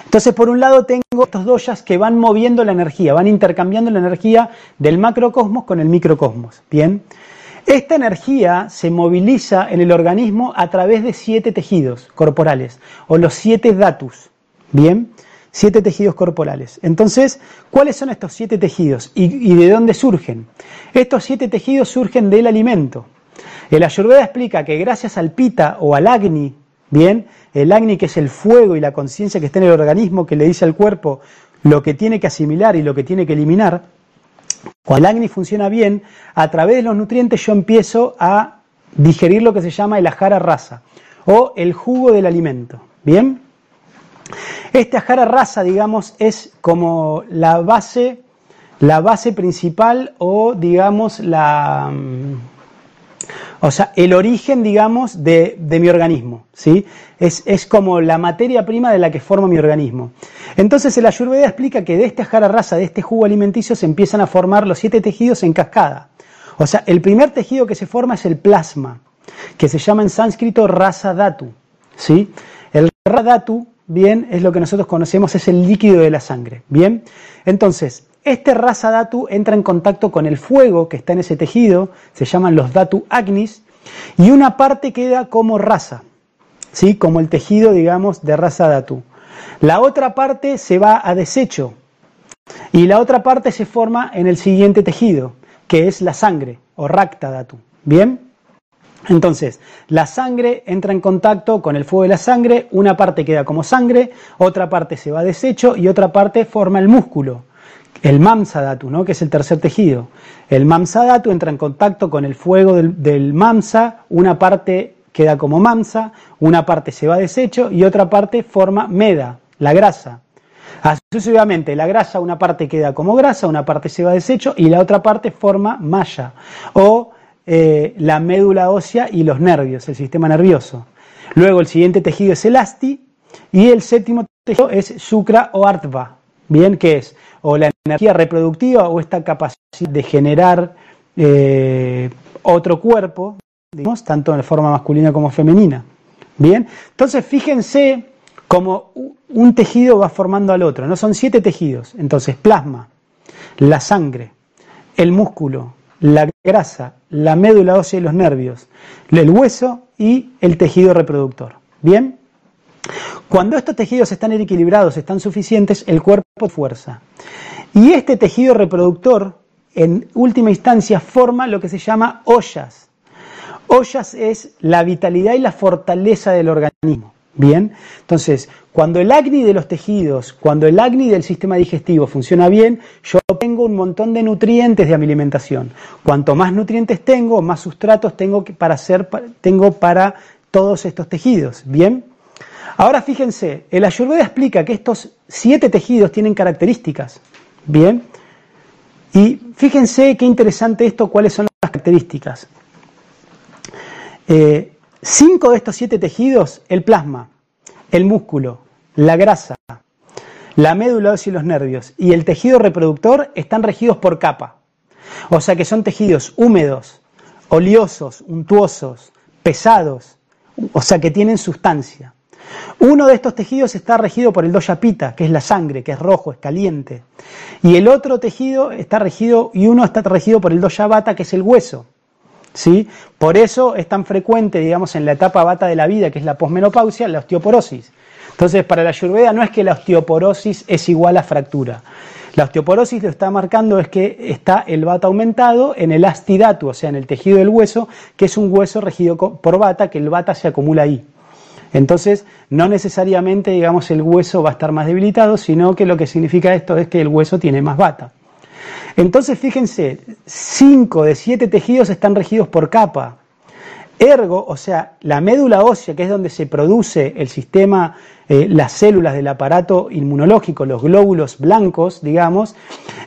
Entonces, por un lado tengo estos doyas que van moviendo la energía, van intercambiando la energía del macrocosmos con el microcosmos. Bien. Esta energía se moviliza en el organismo a través de siete tejidos corporales, o los siete datus. Bien. Siete tejidos corporales. Entonces, ¿cuáles son estos siete tejidos y, y de dónde surgen? Estos siete tejidos surgen del alimento. El Ayurveda explica que gracias al pita o al agni, bien, el Agni, que es el fuego y la conciencia que está en el organismo, que le dice al cuerpo lo que tiene que asimilar y lo que tiene que eliminar, cuando el Agni funciona bien, a través de los nutrientes yo empiezo a digerir lo que se llama el ajara rasa o el jugo del alimento. ¿Bien? Este ajara rasa, digamos, es como la base, la base principal o, digamos, la o sea, el origen, digamos, de, mi organismo, ¿sí? Es, como la materia prima de la que forma mi organismo. Entonces, el Ayurveda explica que de esta jara rasa, de este jugo alimenticio, se empiezan a formar los siete tejidos en cascada. O sea, el primer tejido que se forma es el plasma, que se llama en sánscrito rasa datu, ¿sí? El rasa datu, bien, es lo que nosotros conocemos, es el líquido de la sangre, ¿bien? Entonces, este rasa datu entra en contacto con el fuego que está en ese tejido, se llaman los datu agnis, y una parte queda como rasa, ¿sí? como el tejido, digamos, de rasa datu. La otra parte se va a desecho y la otra parte se forma en el siguiente tejido, que es la sangre o racta datu. ¿Bien? Entonces, la sangre entra en contacto con el fuego de la sangre, una parte queda como sangre, otra parte se va a desecho y otra parte forma el músculo, el mamsadatu, ¿no? que es el tercer tejido. El mamsadatu entra en contacto con el fuego del, mamsa, una parte queda como mamsa, una parte se va a desecho y otra parte forma meda, la grasa. Así sucesivamente, la grasa, una parte queda como grasa, una parte se va a desecho y la otra parte forma malla o eh, la médula ósea y los nervios, el sistema nervioso. Luego el siguiente tejido es el asti y el séptimo tejido es shukra o artva, bien, que es o la energía reproductiva o esta capacidad de generar eh, otro cuerpo, digamos, tanto en forma masculina como femenina. Bien, entonces fíjense cómo un tejido va formando al otro, no son siete tejidos, entonces plasma, la sangre, el músculo, la grasa, la médula ósea y los nervios, el hueso y el tejido reproductor. Bien, cuando estos tejidos están equilibrados, están suficientes, el cuerpo fuerza. Y este tejido reproductor, en última instancia, forma lo que se llama ollas. Ollas es la vitalidad y la fortaleza del organismo. Bien, entonces, cuando el acné de los tejidos, cuando el acné del sistema digestivo funciona bien, yo tengo un montón de nutrientes de mi alimentación. Cuanto más nutrientes tengo, más sustratos tengo para hacer, tengo para todos estos tejidos. Bien, ahora fíjense, el Ayurveda explica que estos siete tejidos tienen características. Bien, y fíjense qué interesante esto, cuáles son las características. Eh, Cinco de estos siete tejidos, el plasma, el músculo, la grasa, la médula ósea y los nervios y el tejido reproductor están regidos por capa. O sea que son tejidos húmedos, oleosos, untuosos, pesados, o sea que tienen sustancia. Uno de estos tejidos está regido por el dosha pita, que es la sangre, que es rojo, es caliente. Y el otro tejido está regido, y uno está regido por el dosha vata, que es el hueso. ¿sí? Por eso es tan frecuente, digamos, en la etapa bata de la vida, que es la posmenopausia, la osteoporosis. Entonces, para la ayurveda no es que la osteoporosis es igual a fractura. La osteoporosis lo está marcando es que está el bata aumentado en el astidatu, o sea, en el tejido del hueso, que es un hueso regido por bata, que el bata se acumula ahí. Entonces, no necesariamente, digamos, el hueso va a estar más debilitado, sino que lo que significa esto es que el hueso tiene más bata. Entonces, fíjense, 5 de 7 tejidos están regidos por capa. Ergo, o sea, la médula ósea, que es donde se produce el sistema, eh, las células del aparato inmunológico, los glóbulos blancos, digamos,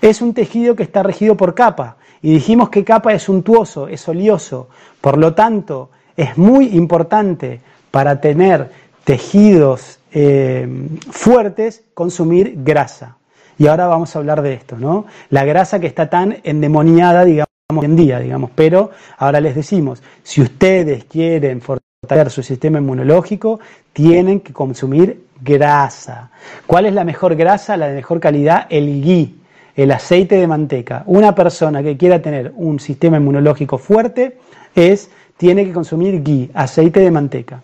es un tejido que está regido por capa. Y dijimos que capa es untuoso, es oleoso. Por lo tanto, es muy importante para tener tejidos eh, fuertes consumir grasa. Y ahora vamos a hablar de esto, ¿no? La grasa que está tan endemoniada, digamos, hoy en día, digamos. Pero ahora les decimos, si ustedes quieren fortalecer su sistema inmunológico, tienen que consumir grasa. ¿Cuál es la mejor grasa, la de mejor calidad? El ghee, el aceite de manteca. Una persona que quiera tener un sistema inmunológico fuerte es tiene que consumir ghee, aceite de manteca.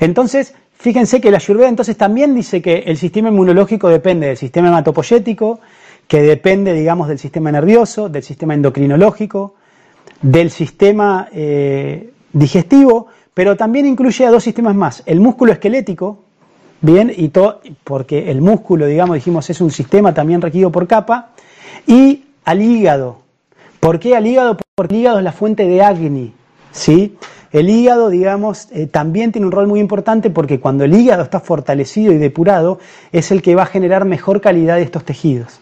Entonces, Fíjense que la Ayurveda entonces también dice que el sistema inmunológico depende del sistema hematopoyético, que depende, digamos, del sistema nervioso, del sistema endocrinológico, del sistema eh, digestivo, pero también incluye a dos sistemas más, el músculo esquelético, bien, y todo, porque el músculo, digamos, dijimos, es un sistema también regido por capa, y al hígado. ¿Por qué al hígado? Porque el hígado es la fuente de Agni, ¿sí? El hígado, digamos, eh, también tiene un rol muy importante porque cuando el hígado está fortalecido y depurado, es el que va a generar mejor calidad de estos tejidos.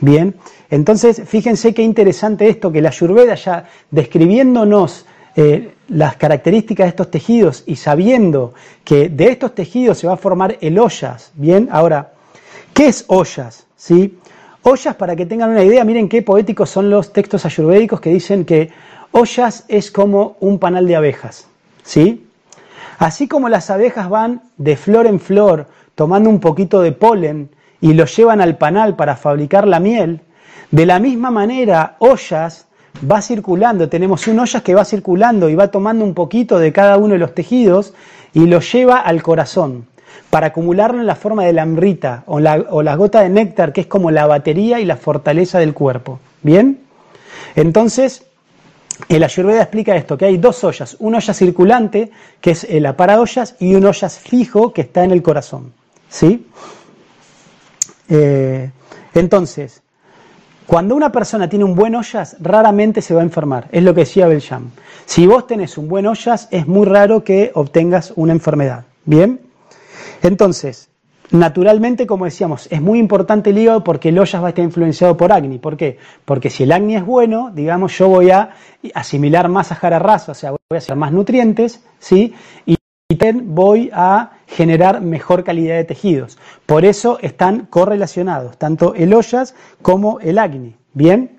Bien, entonces fíjense qué interesante esto, que la Ayurveda ya describiéndonos eh, las características de estos tejidos y sabiendo que de estos tejidos se va a formar el ollas, bien, ahora, ¿qué es ollas? ¿Sí? Ollas, para que tengan una idea, miren qué poéticos son los textos ayurvédicos que dicen que ollas es como un panal de abejas, ¿sí? Así como las abejas van de flor en flor tomando un poquito de polen y lo llevan al panal para fabricar la miel, de la misma manera ollas va circulando, tenemos un ollas que va circulando y va tomando un poquito de cada uno de los tejidos y lo lleva al corazón para acumularlo en la forma de la amrita o la, o la gota de néctar que es como la batería y la fortaleza del cuerpo. ¿Bien? Entonces, el Ayurveda explica esto, que hay dos ollas, una olla circulante, que es el ollas, y un ollas fijo, que está en el corazón. ¿sí? Eh, entonces, cuando una persona tiene un buen ollas, raramente se va a enfermar. Es lo que decía Belsham. Si vos tenés un buen ollas, es muy raro que obtengas una enfermedad. ¿Bien? Entonces, Naturalmente, como decíamos, es muy importante el hígado porque el ollas va a estar influenciado por acné. ¿Por qué? Porque si el acné es bueno, digamos, yo voy a asimilar más a raza, o sea, voy a hacer más nutrientes, ¿sí? Y voy a generar mejor calidad de tejidos. Por eso están correlacionados, tanto el ollas como el acné. ¿Bien?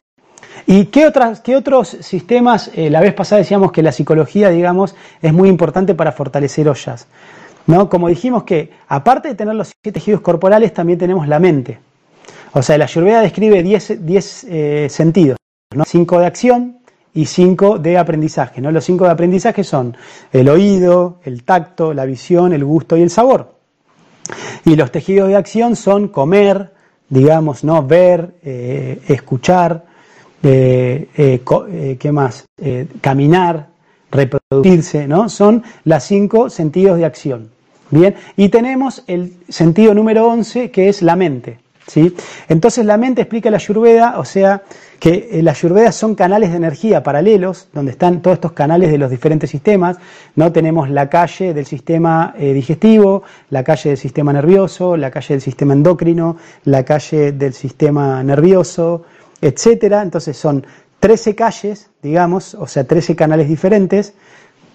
¿Y qué, otras, qué otros sistemas? Eh, la vez pasada decíamos que la psicología, digamos, es muy importante para fortalecer ollas. ¿No? Como dijimos que aparte de tener los siete tejidos corporales, también tenemos la mente. O sea, la Ayurveda describe 10 eh, sentidos, ¿no? cinco de acción y cinco de aprendizaje. ¿no? Los cinco de aprendizaje son el oído, el tacto, la visión, el gusto y el sabor. Y los tejidos de acción son comer, digamos, ¿no? ver, eh, escuchar, eh, eh, ¿qué más? caminar, reproducirse, ¿no? Son las cinco sentidos de acción. Bien, y tenemos el sentido número 11 que es la mente. ¿sí? Entonces la mente explica la Ayurveda, o sea, que eh, las Ayurvedas son canales de energía paralelos, donde están todos estos canales de los diferentes sistemas. ¿no? Tenemos la calle del sistema eh, digestivo, la calle del sistema nervioso, la calle del sistema endocrino, la calle del sistema nervioso, etcétera. Entonces son 13 calles, digamos, o sea, 13 canales diferentes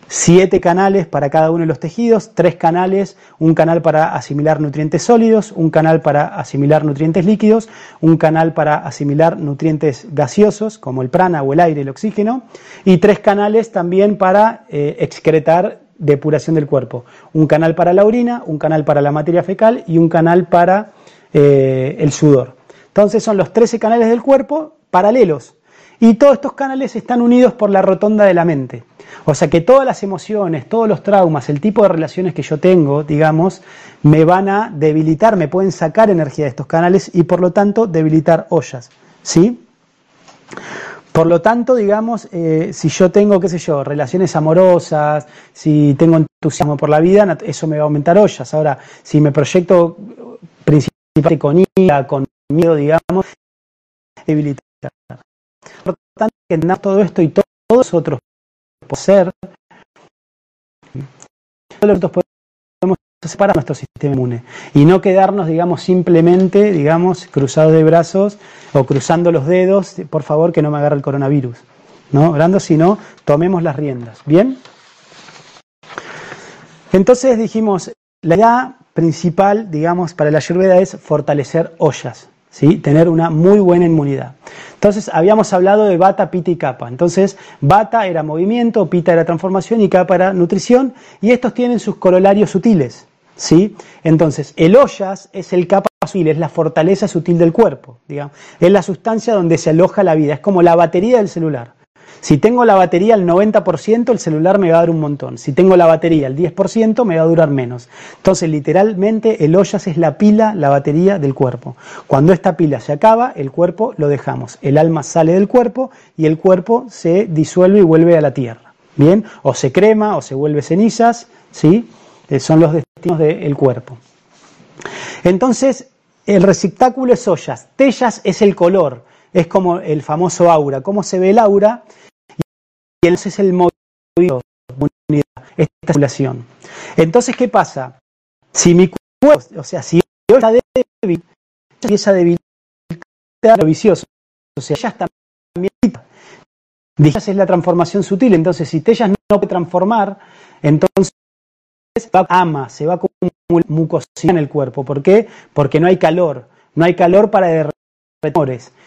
siete canales para cada uno de los tejidos, tres canales, un canal para asimilar nutrientes sólidos, un canal para asimilar nutrientes líquidos, un canal para asimilar nutrientes gaseosos como el prana o el aire, el oxígeno, y tres canales también para eh, excretar depuración del cuerpo, un canal para la orina, un canal para la materia fecal y un canal para eh, el sudor. Entonces son los 13 canales del cuerpo paralelos y todos estos canales están unidos por la rotonda de la mente. O sea que todas las emociones, todos los traumas, el tipo de relaciones que yo tengo, digamos, me van a debilitar, me pueden sacar energía de estos canales y por lo tanto debilitar ollas. ¿Sí? Por lo tanto, digamos, eh, si yo tengo, qué sé yo, relaciones amorosas, si tengo entusiasmo por la vida, eso me va a aumentar ollas. Ahora, si me proyecto principalmente con ira, con miedo, digamos, debilitar. Por lo tanto, que todo esto y todos otros ser, nosotros podemos separar nuestro sistema inmune y no quedarnos, digamos, simplemente, digamos, cruzados de brazos o cruzando los dedos, por favor, que no me agarre el coronavirus, ¿no? Orando, sino tomemos las riendas, ¿bien? Entonces dijimos, la idea principal, digamos, para la ayurveda es fortalecer ollas, ¿sí? Tener una muy buena inmunidad. Entonces, habíamos hablado de bata, pita y capa. Entonces, bata era movimiento, pita era transformación y capa era nutrición, y estos tienen sus corolarios sutiles. ¿sí? Entonces, el ollas es el capa sutil, es la fortaleza sutil del cuerpo, digamos. Es la sustancia donde se aloja la vida, es como la batería del celular. Si tengo la batería al 90%, el celular me va a dar un montón. Si tengo la batería al 10%, me va a durar menos. Entonces, literalmente, el ollas es la pila, la batería del cuerpo. Cuando esta pila se acaba, el cuerpo lo dejamos. El alma sale del cuerpo y el cuerpo se disuelve y vuelve a la tierra. ¿Bien? O se crema o se vuelve cenizas, ¿sí? Eh, son los destinos del cuerpo. Entonces, el receptáculo es ollas. Tellas es el color es como el famoso aura. ¿Cómo se ve el aura? Y ese es el movimiento, esta circulación. Entonces, ¿qué pasa? Si mi cuerpo, o sea, si yo está débil, empieza a debilitar lo vicioso. O sea, ellas también Tellas es la transformación sutil, entonces si Tellas no puede transformar, entonces va, ama, se va como mucosidad en el cuerpo. ¿Por qué? Porque no hay calor. No hay calor para derretir.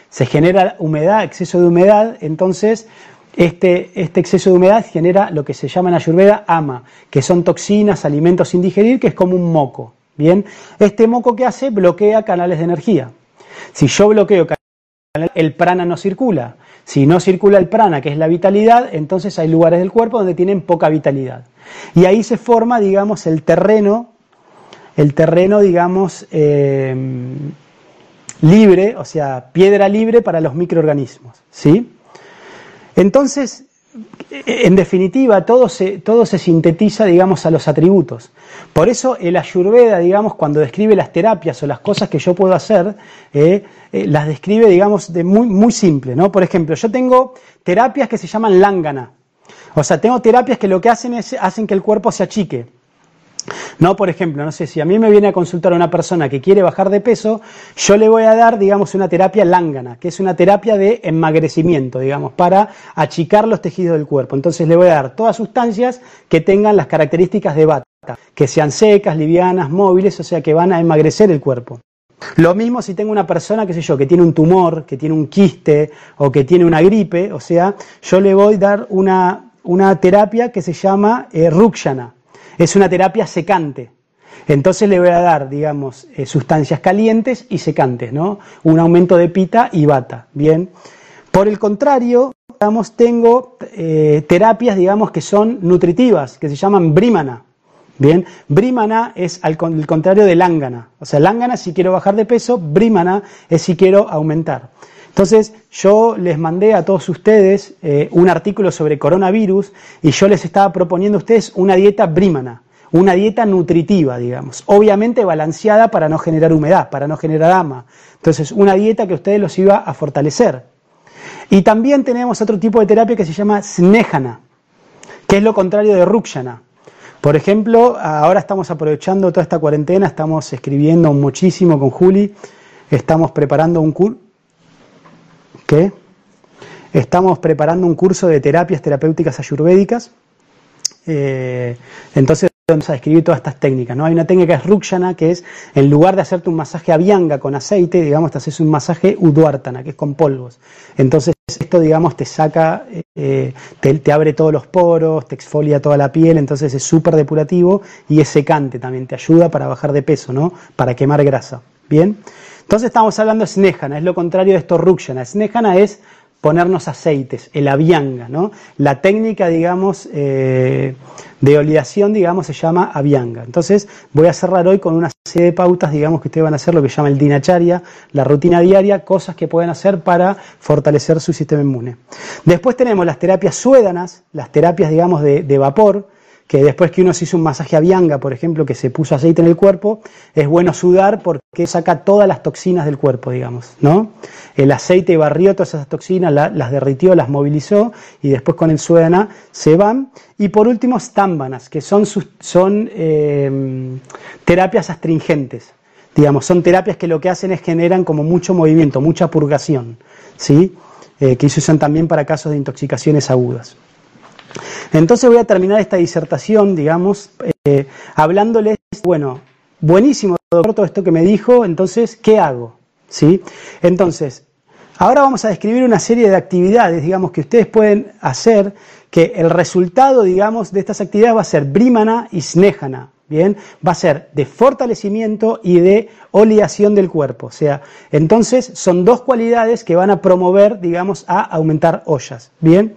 Se genera humedad, exceso de humedad, entonces este, este, exceso de humedad genera lo que se llama en Ayurveda ama, que son toxinas, alimentos sin digerir, que es como un moco. Bien, este moco que hace bloquea canales de energía. Si yo bloqueo canales, el prana no circula. Si no circula el prana, que es la vitalidad, entonces hay lugares del cuerpo donde tienen poca vitalidad. Y ahí se forma, digamos, el terreno, el terreno, digamos, eh, libre, o sea, piedra libre para los microorganismos. ¿sí? Entonces, en definitiva, todo se, todo se sintetiza, digamos, a los atributos. Por eso el Ayurveda, digamos, cuando describe las terapias o las cosas que yo puedo hacer, eh, eh, las describe, digamos, de muy, muy simple, ¿no? Por ejemplo, yo tengo terapias que se llaman lángana. O sea, tengo terapias que lo que hacen es hacen que el cuerpo se achique. No, por ejemplo, no sé, si a mí me viene a consultar una persona que quiere bajar de peso, yo le voy a dar, digamos, una terapia lángana, que es una terapia de emagrecimiento, digamos, para achicar los tejidos del cuerpo. Entonces le voy a dar todas sustancias que tengan las características de bata, que sean secas, livianas, móviles, o sea, que van a emagrecer el cuerpo. Lo mismo si tengo una persona, qué sé yo, que tiene un tumor, que tiene un quiste o que tiene una gripe, o sea, yo le voy a dar una, terapia que se llama eh, Rukshana es una terapia secante. Entonces le voy a dar, digamos, eh, sustancias calientes y secantes, ¿no? Un aumento de pita y bata, ¿bien? Por el contrario, digamos, tengo eh, terapias, digamos, que son nutritivas, que se llaman brímana. Bien, brímana es al el contrario de lángana. O sea, lángana si quiero bajar de peso, brímana es si quiero aumentar. Entonces, yo les mandé a todos ustedes eh, un artículo sobre coronavirus y yo les estaba proponiendo a ustedes una dieta brímana, una dieta nutritiva, digamos, obviamente balanceada para no generar humedad, para no generar ama. Entonces, una dieta que a ustedes los iba a fortalecer. Y también tenemos otro tipo de terapia que se llama snejana, que es lo contrario de rukshana. Por ejemplo, ahora estamos aprovechando toda esta cuarentena, estamos escribiendo muchísimo con Juli, estamos preparando un curso. Estamos preparando un curso de terapias terapéuticas ayurvédicas. Eh, entonces vamos a describir todas estas técnicas. ¿no? Hay una técnica que es Rukshana, que es en lugar de hacerte un masaje a bianga con aceite, digamos, te haces un masaje Udvartana, que es con polvos. Entonces, esto, digamos, te saca, eh, te, abre todos los poros, te exfolia toda la piel, entonces es súper depurativo y es secante también, te ayuda para bajar de peso, ¿no? Para quemar grasa. Bien. Entonces estamos hablando de Snejana, es lo contrario de esto Rukshana. Snejana es ponernos aceites, el avianga, ¿no? La técnica, digamos, eh, de oleación, digamos, se llama avianga. Entonces, voy a cerrar hoy con una serie de pautas, digamos, que ustedes van a hacer lo que llama el dinacharya, la rutina diaria, cosas que pueden hacer para fortalecer su sistema inmune. Después tenemos las terapias suédanas, las terapias, digamos, de vapor, que después que uno se hizo un masaje a bianga, por ejemplo, que se puso aceite en el cuerpo, es bueno sudar porque saca todas las toxinas del cuerpo, digamos, ¿no? El aceite barrió todas esas toxinas, las derritió, las movilizó y después con el suena se van. Y por último, stambanas, que son, son em, terapias astringentes, digamos, son terapias que lo que hacen es generan como mucho movimiento, mucha purgación, ¿sí? Eh, que se usan también para casos de intoxicaciones agudas. Entonces voy a terminar esta disertación, digamos, eh, hablándoles, bueno, buenísimo todo esto que me dijo, entonces, ¿qué hago? ¿Sí? Entonces, ahora vamos a describir una serie de actividades, digamos, que ustedes pueden hacer, que el resultado, digamos, de estas actividades va a ser brímana y snejana, ¿bien? Va a ser de fortalecimiento y de oleación del cuerpo, o sea, entonces son dos cualidades que van a promover, digamos, a aumentar ollas, ¿bien?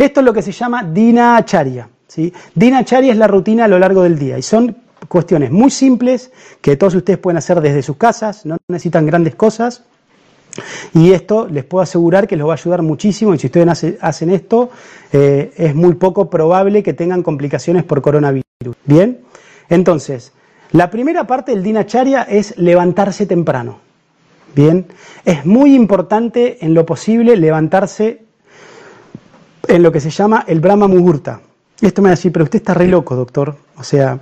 Esto es lo que se llama dinacharya. ¿sí? Dinacharya es la rutina a lo largo del día y son cuestiones muy simples que todos ustedes pueden hacer desde sus casas, no necesitan grandes cosas. Y esto les puedo asegurar que les va a ayudar muchísimo y si ustedes hacen esto eh, es muy poco probable que tengan complicaciones por coronavirus. Bien, entonces, la primera parte del dinacharya es levantarse temprano. Bien, es muy importante en lo posible levantarse en lo que se llama el Brahma Muhurta. Esto me va a decir, pero usted está re loco, doctor. O sea,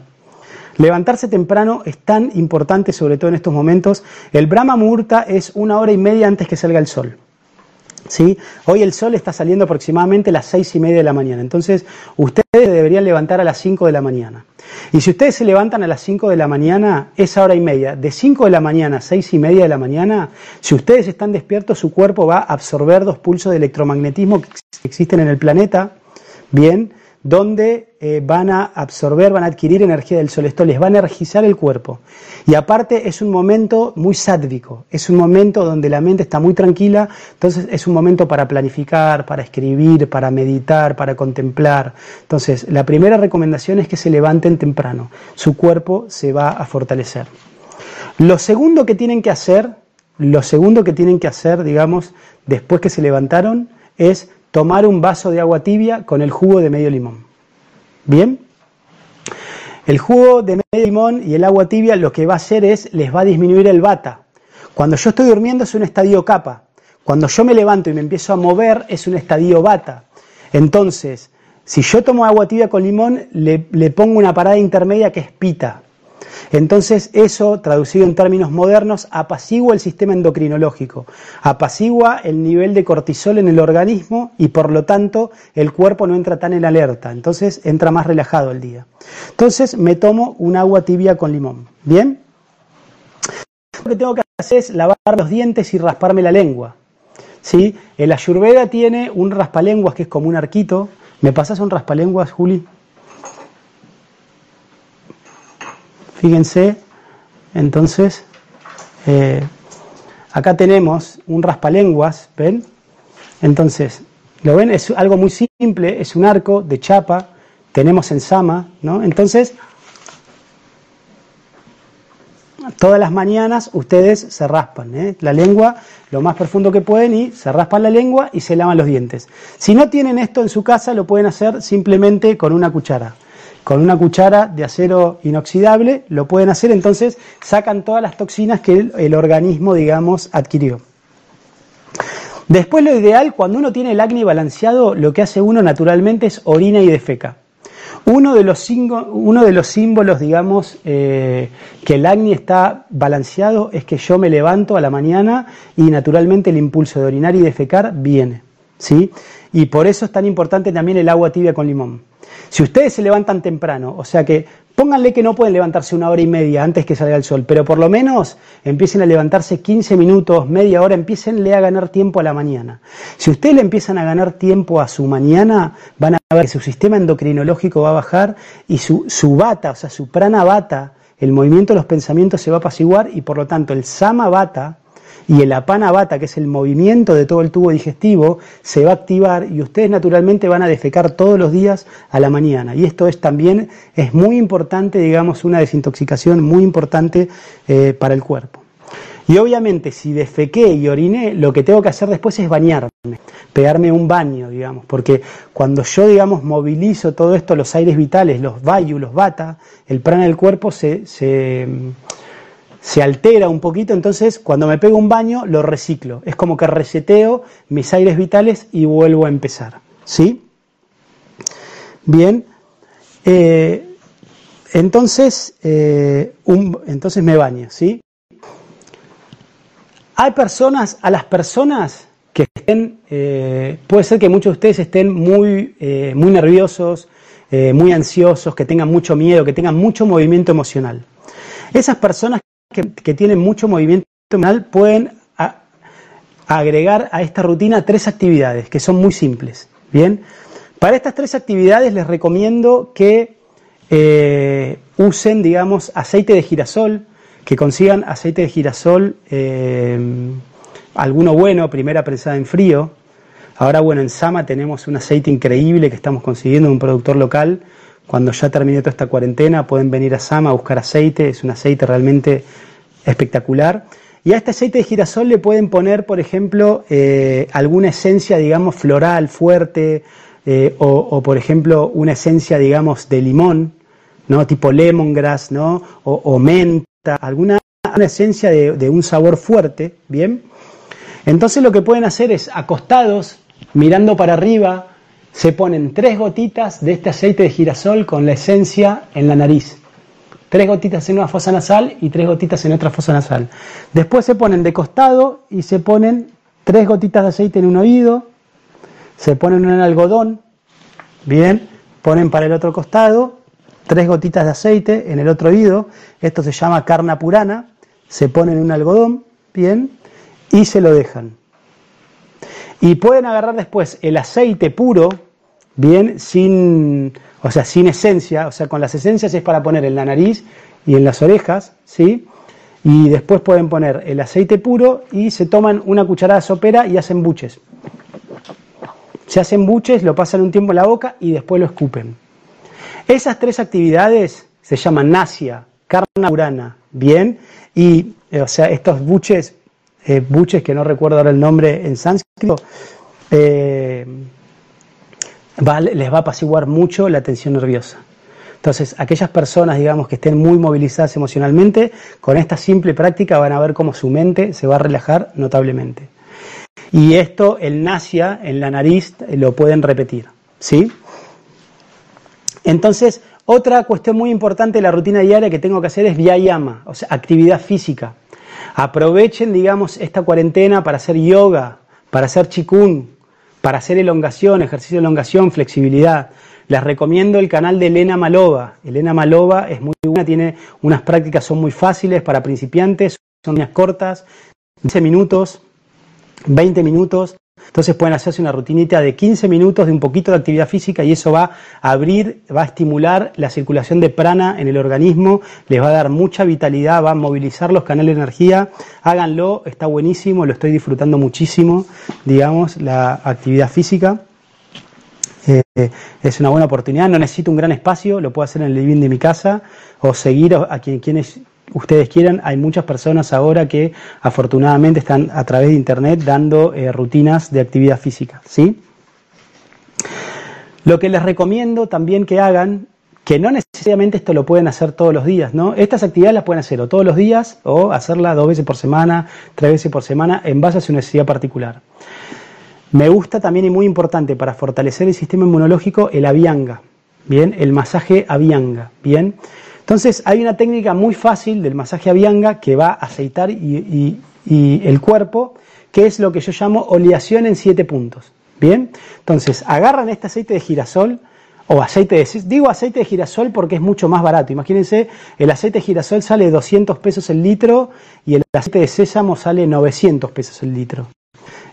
levantarse temprano es tan importante, sobre todo en estos momentos. El Brahma Muhurta es una hora y media antes que salga el sol. ¿Sí? Hoy el sol está saliendo aproximadamente a las seis y media de la mañana. Entonces, ustedes deberían levantar a las 5 de la mañana. Y si ustedes se levantan a las 5 de la mañana, esa hora y media, de 5 de la mañana a 6 y media de la mañana, si ustedes están despiertos, su cuerpo va a absorber dos pulsos de electromagnetismo que existen en el planeta, bien, donde eh, van a absorber, van a adquirir energía del sol. Esto les va a energizar el cuerpo. Y aparte es un momento muy sádvico, es un momento donde la mente está muy tranquila, entonces es un momento para planificar, para escribir, para meditar, para contemplar. Entonces, la primera recomendación es que se levanten temprano, su cuerpo se va a fortalecer. Lo segundo que tienen que hacer, lo segundo que tienen que hacer, digamos, después que se levantaron, es tomar un vaso de agua tibia con el jugo de medio limón. ¿Bien? El jugo de medio limón y el agua tibia lo que va a hacer es, les va a disminuir el bata. Cuando yo estoy durmiendo es un estadio capa. Cuando yo me levanto y me empiezo a mover es un estadio bata. Entonces, si yo tomo agua tibia con limón, le, le pongo una parada intermedia que es pita. Entonces eso, traducido en términos modernos, apacigua el sistema endocrinológico, apacigua el nivel de cortisol en el organismo y por lo tanto el cuerpo no entra tan en alerta, entonces entra más relajado el día. Entonces me tomo un agua tibia con limón. ¿Bien? Lo que tengo que hacer es lavar los dientes y rasparme la lengua. ¿Sí? El ayurveda tiene un raspalenguas que es como un arquito. ¿Me pasas un raspalenguas, Juli? Fíjense, entonces, eh, acá tenemos un raspalenguas, ¿ven? Entonces, ¿Lo ven? Es algo muy simple, es un arco de chapa, tenemos en Sama, ¿no? Entonces, todas las mañanas ustedes se raspan ¿eh? la lengua lo más profundo que pueden y se raspan la lengua y se lavan los dientes. Si no tienen esto en su casa, lo pueden hacer simplemente con una cuchara. Con una cuchara de acero inoxidable lo pueden hacer, entonces sacan todas las toxinas que el, organismo, digamos, adquirió. Después lo ideal, cuando uno tiene el acné balanceado, lo que hace uno naturalmente es orina y defeca. Uno de los, uno de los símbolos, digamos, eh, que el acné está balanceado es que yo me levanto a la mañana y naturalmente el impulso de orinar y defecar viene. ¿sí? Y por eso es tan importante también el agua tibia con limón. Si ustedes se levantan temprano, o sea que pónganle que no pueden levantarse una hora y media antes que salga el sol, pero por lo menos empiecen a levantarse 15 minutos, media hora, empiecenle a ganar tiempo a la mañana. Si ustedes le empiezan a ganar tiempo a su mañana, van a ver que su sistema endocrinológico va a bajar y su, su bata, o sea, su prana bata, el movimiento de los pensamientos se va a apaciguar y por lo tanto el sama bata, y el apana bata, que es el movimiento de todo el tubo digestivo, se va a activar y ustedes naturalmente van a defecar todos los días a la mañana. Y esto es también, es muy importante, digamos, una desintoxicación muy importante eh, para el cuerpo. Y obviamente si defequé y oriné, lo que tengo que hacer después es bañarme, pegarme un baño, digamos, porque cuando yo, digamos, movilizo todo esto, los aires vitales, los vayu, los bata, el prana del cuerpo se, se se altera un poquito, entonces cuando me pego un baño lo reciclo. Es como que reseteo mis aires vitales y vuelvo a empezar. ¿Sí? Bien. Eh, entonces, eh, entonces me baño, ¿sí? Hay personas, a las personas que estén, eh, puede ser que muchos de ustedes estén muy, muy nerviosos, muy ansiosos, que tengan mucho miedo, que tengan mucho movimiento emocional. Esas personas que, tienen mucho movimiento emocional pueden agregar a esta rutina tres actividades que son muy simples. Bien, para estas tres actividades les recomiendo que eh, usen, digamos, aceite de girasol, que consigan aceite de girasol, eh, alguno bueno, primera prensada en frío. Ahora, bueno, en Sama tenemos un aceite increíble que estamos consiguiendo de un productor local cuando ya termine toda esta cuarentena pueden venir a Sama a buscar aceite, es un aceite realmente espectacular. Y a este aceite de girasol le pueden poner, por ejemplo, eh, alguna esencia, digamos, floral fuerte, eh, o, por ejemplo, una esencia, digamos, de limón, ¿no? Tipo lemongrass, ¿no? O, menta, alguna esencia de, de un sabor fuerte, ¿bien? Entonces lo que pueden hacer es acostados, mirando para arriba, se ponen tres gotitas de este aceite de girasol con la esencia en la nariz. Tres gotitas en una fosa nasal y tres gotitas en otra fosa nasal. Después se ponen de costado y se ponen tres gotitas de aceite en un oído, se ponen en algodón, bien, ponen para el otro costado tres gotitas de aceite en el otro oído, esto se llama carna purana, se ponen en un algodón, bien, y se lo dejan. Y pueden agarrar después el aceite puro, bien, sin, o sea, sin esencia, o sea, con las esencias es para poner en la nariz y en las orejas, ¿sí? Y después pueden poner el aceite puro y se toman una cucharada sopera y hacen buches. Se hacen buches, lo pasan un tiempo en la boca y después lo escupen. Esas tres actividades se llaman nasia, carna urana, ¿bien? Y, o sea, estos buches, eh, buches que no recuerdo ahora el nombre en sánscrito, eh, les va a apaciguar mucho la tensión nerviosa. Entonces, aquellas personas, digamos, que estén muy movilizadas emocionalmente, con esta simple práctica van a ver cómo su mente se va a relajar notablemente. Y esto, el nasia en la nariz, lo pueden repetir, ¿sí? Entonces, otra cuestión muy importante de la rutina diaria que tengo que hacer es vyayama, o sea, actividad física. Aprovechen, digamos, esta cuarentena para hacer yoga, para hacer chikun, para hacer elongación, ejercicio de elongación, flexibilidad. Les recomiendo el canal de Elena Malova. Elena Malova es muy buena, tiene unas prácticas, son muy fáciles para principiantes, son líneas cortas, 15 minutos, 20 minutos. Entonces pueden hacerse una rutinita de 15 minutos de un poquito de actividad física y eso va a abrir, va a estimular la circulación de prana en el organismo, les va a dar mucha vitalidad, va a movilizar los canales de energía. Háganlo, está buenísimo, lo estoy disfrutando muchísimo, digamos, la actividad física. Eh, es una buena oportunidad, no necesito un gran espacio, lo puedo hacer en el living de mi casa o seguir a quien, quienes ustedes quieran. Hay muchas personas ahora que afortunadamente están a través de internet dando eh, rutinas de actividad física, ¿sí? Lo que les recomiendo también que hagan, que no necesariamente esto lo pueden hacer todos los días, ¿no? Estas actividades las pueden hacer o todos los días o hacerla dos veces por semana, tres veces por semana, en base a su necesidad particular. Me gusta también y muy importante para fortalecer el sistema inmunológico el avianga, ¿bien? El masaje avianga, ¿bien? Entonces hay una técnica muy fácil del masaje avianga que va a aceitar y, el cuerpo, que es lo que yo llamo oleación en siete puntos. Bien, entonces agarran este aceite de girasol o aceite de digo aceite de girasol porque es mucho más barato. Imagínense, el aceite de girasol sale 200 pesos el litro y el aceite de sésamo sale 900 pesos el litro.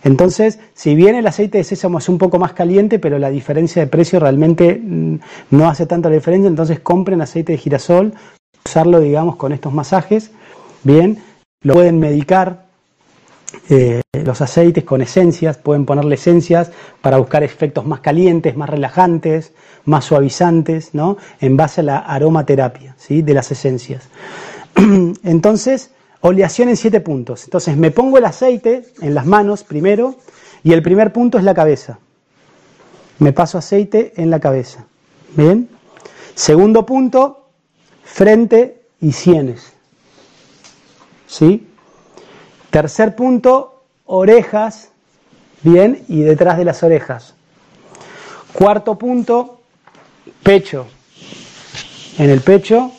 Entonces, si bien el aceite de sésamo es un poco más caliente, pero la diferencia de precio realmente mm, no hace tanta diferencia, entonces compren aceite de girasol, usarlo, digamos, con estos masajes. Bien, lo pueden medicar, eh, los aceites con esencias, pueden ponerle esencias para buscar efectos más calientes, más relajantes, más suavizantes, ¿no? En base a la aromaterapia, ¿sí? De las esencias. Entonces, Oleación en siete puntos. Entonces me pongo el aceite en las manos primero y el primer punto es la cabeza. Me paso aceite en la cabeza. Bien. Segundo punto, frente y sienes. ¿Sí? Tercer punto, orejas. Bien, y detrás de las orejas. Cuarto punto, pecho. En el pecho,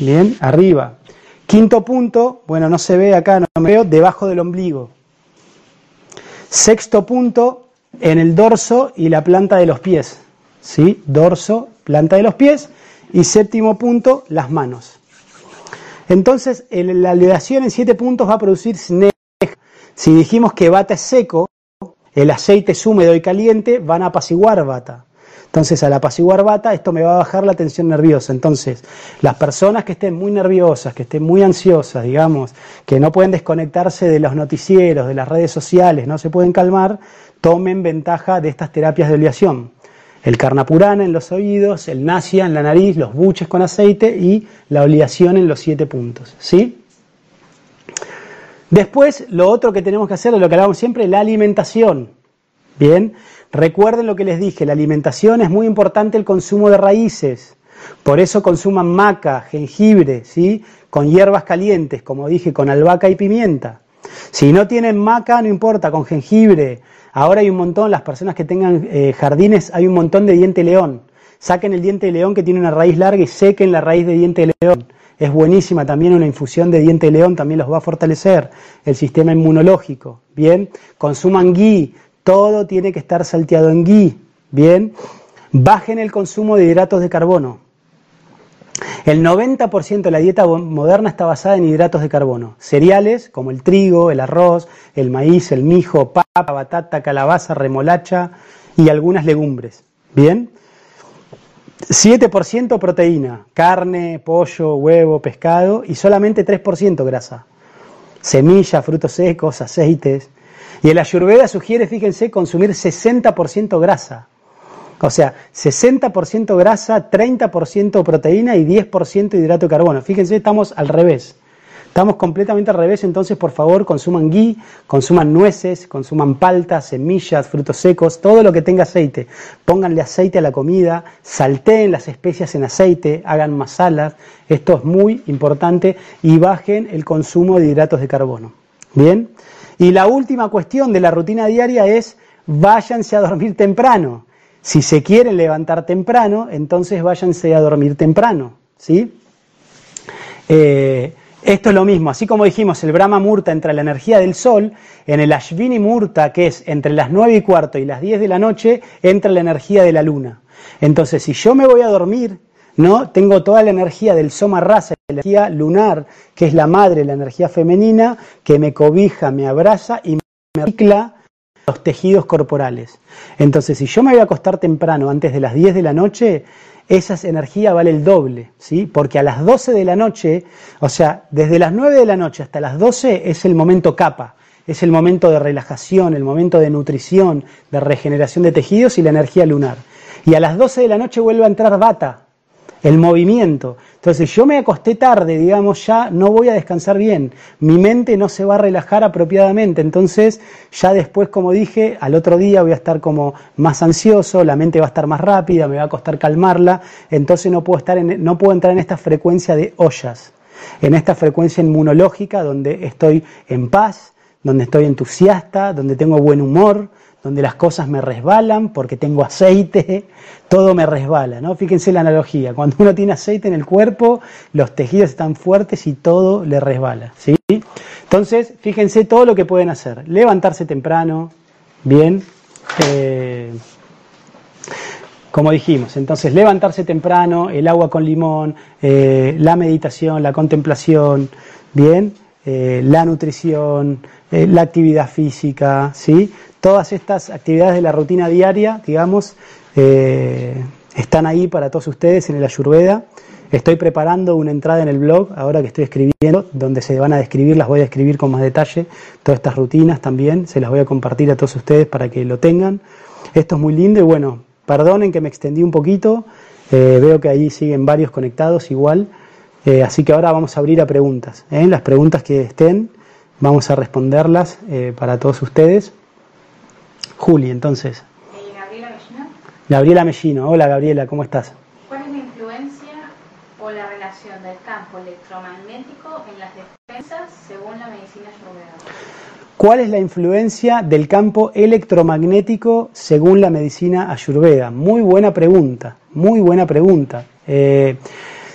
bien, arriba. Quinto punto, bueno, no se ve acá, no me veo, debajo del ombligo. Sexto punto, en el dorso y la planta de los pies. ¿Sí? Dorso, planta de los pies. Y séptimo punto, las manos. Entonces, la aleación en siete puntos va a producir sneja. Si dijimos que bata es seco, el aceite es húmedo y caliente, van a apaciguar bata. Entonces, al apaciguar bata, esto me va a bajar la tensión nerviosa. Entonces, las personas que estén muy nerviosas, que estén muy ansiosas, digamos, que no pueden desconectarse de los noticieros, de las redes sociales, no se pueden calmar, tomen ventaja de estas terapias de oleación. El carnapurana en los oídos, el nasia en la nariz, los buches con aceite y la oleación en los siete puntos. ¿Sí? Después, lo otro que tenemos que hacer lo que hablamos siempre, la alimentación. Bien, Recuerden lo que les dije, la alimentación es muy importante el consumo de raíces. Por eso consuman maca, jengibre, ¿sí? Con hierbas calientes, como dije, con albahaca y pimienta. Si no tienen maca, no importa, con jengibre. Ahora hay un montón, las personas que tengan eh, jardines, hay un montón de diente león. Saquen el diente de león que tiene una raíz larga y sequen la raíz de diente de león. Es buenísima también una infusión de diente de león, también los va a fortalecer el sistema inmunológico. Bien, consuman ghee, todo tiene que estar salteado en ghee. Bien, bajen el consumo de hidratos de carbono. El 90% de la dieta moderna está basada en hidratos de carbono. Cereales como el trigo, el arroz, el maíz, el mijo, papa, batata, calabaza, remolacha y algunas legumbres. Bien. 7% proteína, carne, pollo, huevo, pescado y solamente 3% grasa. Semillas, frutos secos, aceites. Y el ayurveda sugiere, fíjense, consumir 60% grasa. O sea, 60% grasa, 30% proteína y 10% hidrato de carbono. Fíjense, estamos al revés. Estamos completamente al revés, entonces por favor consuman ghee, consuman nueces, consuman paltas, semillas, frutos secos, todo lo que tenga aceite. Pónganle aceite a la comida, salteen las especias en aceite, hagan masalas, esto es muy importante y bajen el consumo de hidratos de carbono. Bien, y la última cuestión de la rutina diaria es váyanse a dormir temprano. Si se quieren levantar temprano, entonces váyanse a dormir temprano. ¿sí? Eh, esto es lo mismo, así como dijimos, el Brahma Murta entra la energía del sol, en el Ashvini Murta, que es entre las 9 y cuarto y las 10 de la noche, entra la energía de la luna. Entonces, si yo me voy a dormir ¿no? Tengo toda la energía del soma rasa, energía lunar, que es la madre, la energía femenina, que me cobija, me abraza y me recicla los tejidos corporales. Entonces, si yo me voy a acostar temprano, antes de las 10 de la noche, esa energía vale el doble, ¿sí? Porque a las 12 de la noche, o sea, desde las 9 de la noche hasta las 12 es el momento capa, es el momento de relajación, el momento de nutrición, de regeneración de tejidos y la energía lunar. y a las 12 de la noche vuelve a entrar bata, el movimiento. Entonces yo me acosté tarde, digamos, ya no voy a descansar bien, mi mente no se va a relajar apropiadamente, entonces ya después, como dije, al otro día voy a estar como más ansioso, la mente va a estar más rápida, me va a costar calmarla, entonces no puedo, estar en, no puedo entrar en esta frecuencia de ollas, en esta frecuencia inmunológica donde estoy en paz, donde estoy entusiasta, donde tengo buen humor, donde las cosas me resbalan porque tengo aceite, todo me resbala, ¿no? Fíjense la analogía, cuando uno tiene aceite en el cuerpo, los tejidos están fuertes y todo le resbala, ¿sí? Entonces, fíjense todo lo que pueden hacer, levantarse temprano, bien, eh, como dijimos, entonces levantarse temprano, el agua con limón, eh, la meditación, la contemplación, bien, eh, la nutrición, la actividad física, ¿sí? Todas estas actividades de la rutina diaria, digamos, eh, están ahí para todos ustedes en el Ayurveda. Estoy preparando una entrada en el blog, ahora que estoy escribiendo, donde se van a describir, las voy a describir con más detalle, todas estas rutinas también, se las voy a compartir a todos ustedes para que lo tengan. Esto es muy lindo y bueno, perdonen que me extendí un poquito, eh, veo que ahí siguen varios conectados igual, eh, así que ahora vamos a abrir a preguntas. Las preguntas que estén, vamos a responderlas para todos ustedes. Juli, entonces. Eh, Gabriela Mellino. Gabriela Mellino. Hola Gabriela, ¿cómo estás? ¿Cuál es la influencia o la relación del campo electromagnético en las defensas según la medicina ayurveda? ¿Cuál es la influencia del campo electromagnético según la medicina ayurveda? Muy buena pregunta, muy buena pregunta. Eh,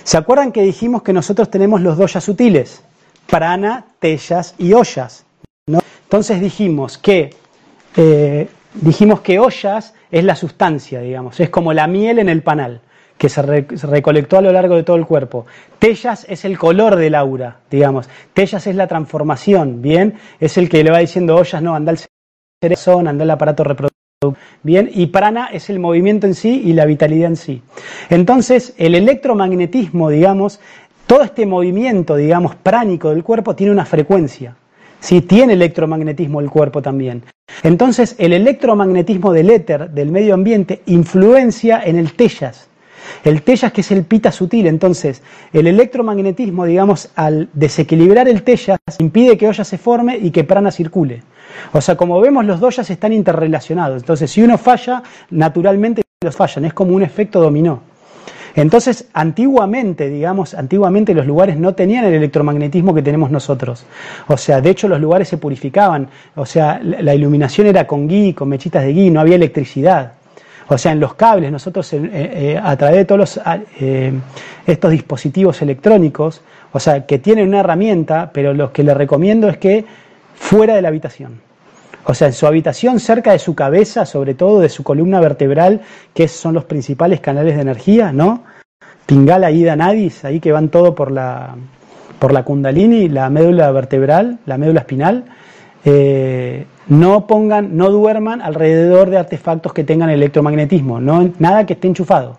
¿Se acuerdan que dijimos que nosotros tenemos los doyas sutiles? Prana, tellas y ollas. ¿no? Entonces dijimos que eh, dijimos que ollas es la sustancia, digamos, es como la miel en el panal, que se, recolectó a lo largo de todo el cuerpo. Tellas es el color del aura, digamos. Tellas es la transformación, ¿bien? Es el que le va diciendo ollas, no, anda el cerebro, anda el aparato reproductivo. Bien, y prana es el movimiento en sí y la vitalidad en sí. Entonces, el electromagnetismo, digamos, todo este movimiento, digamos, pránico del cuerpo tiene una frecuencia. ¿Sí? Tiene electromagnetismo el cuerpo también. Entonces, el electromagnetismo del éter, del medio ambiente, influencia en el tellas. El tellas que es el pita sutil, entonces el electromagnetismo, digamos, al desequilibrar el tellas, impide que olla se forme y que prana circule. O sea, como vemos, los dos están interrelacionados. Entonces, si uno falla, naturalmente los fallan. Es como un efecto dominó. Entonces, antiguamente, digamos, antiguamente los lugares no tenían el electromagnetismo que tenemos nosotros. O sea, de hecho los lugares se purificaban. O sea, la iluminación era con gui, con mechitas de gui, no había electricidad. O sea, en los cables, nosotros eh, eh, a través de todos eh, estos dispositivos electrónicos, o sea, que tienen una herramienta, pero lo que les recomiendo es que fuera de la habitación. O sea, en su habitación, cerca de su cabeza, sobre todo de su columna vertebral, que son los principales canales de energía, ¿no? Pingala, Ida, Nadis, ahí que van todo por la, por la kundalini, la médula vertebral, la médula espinal. Eh, no pongan, no duerman alrededor de artefactos que tengan electromagnetismo, no, nada que esté enchufado.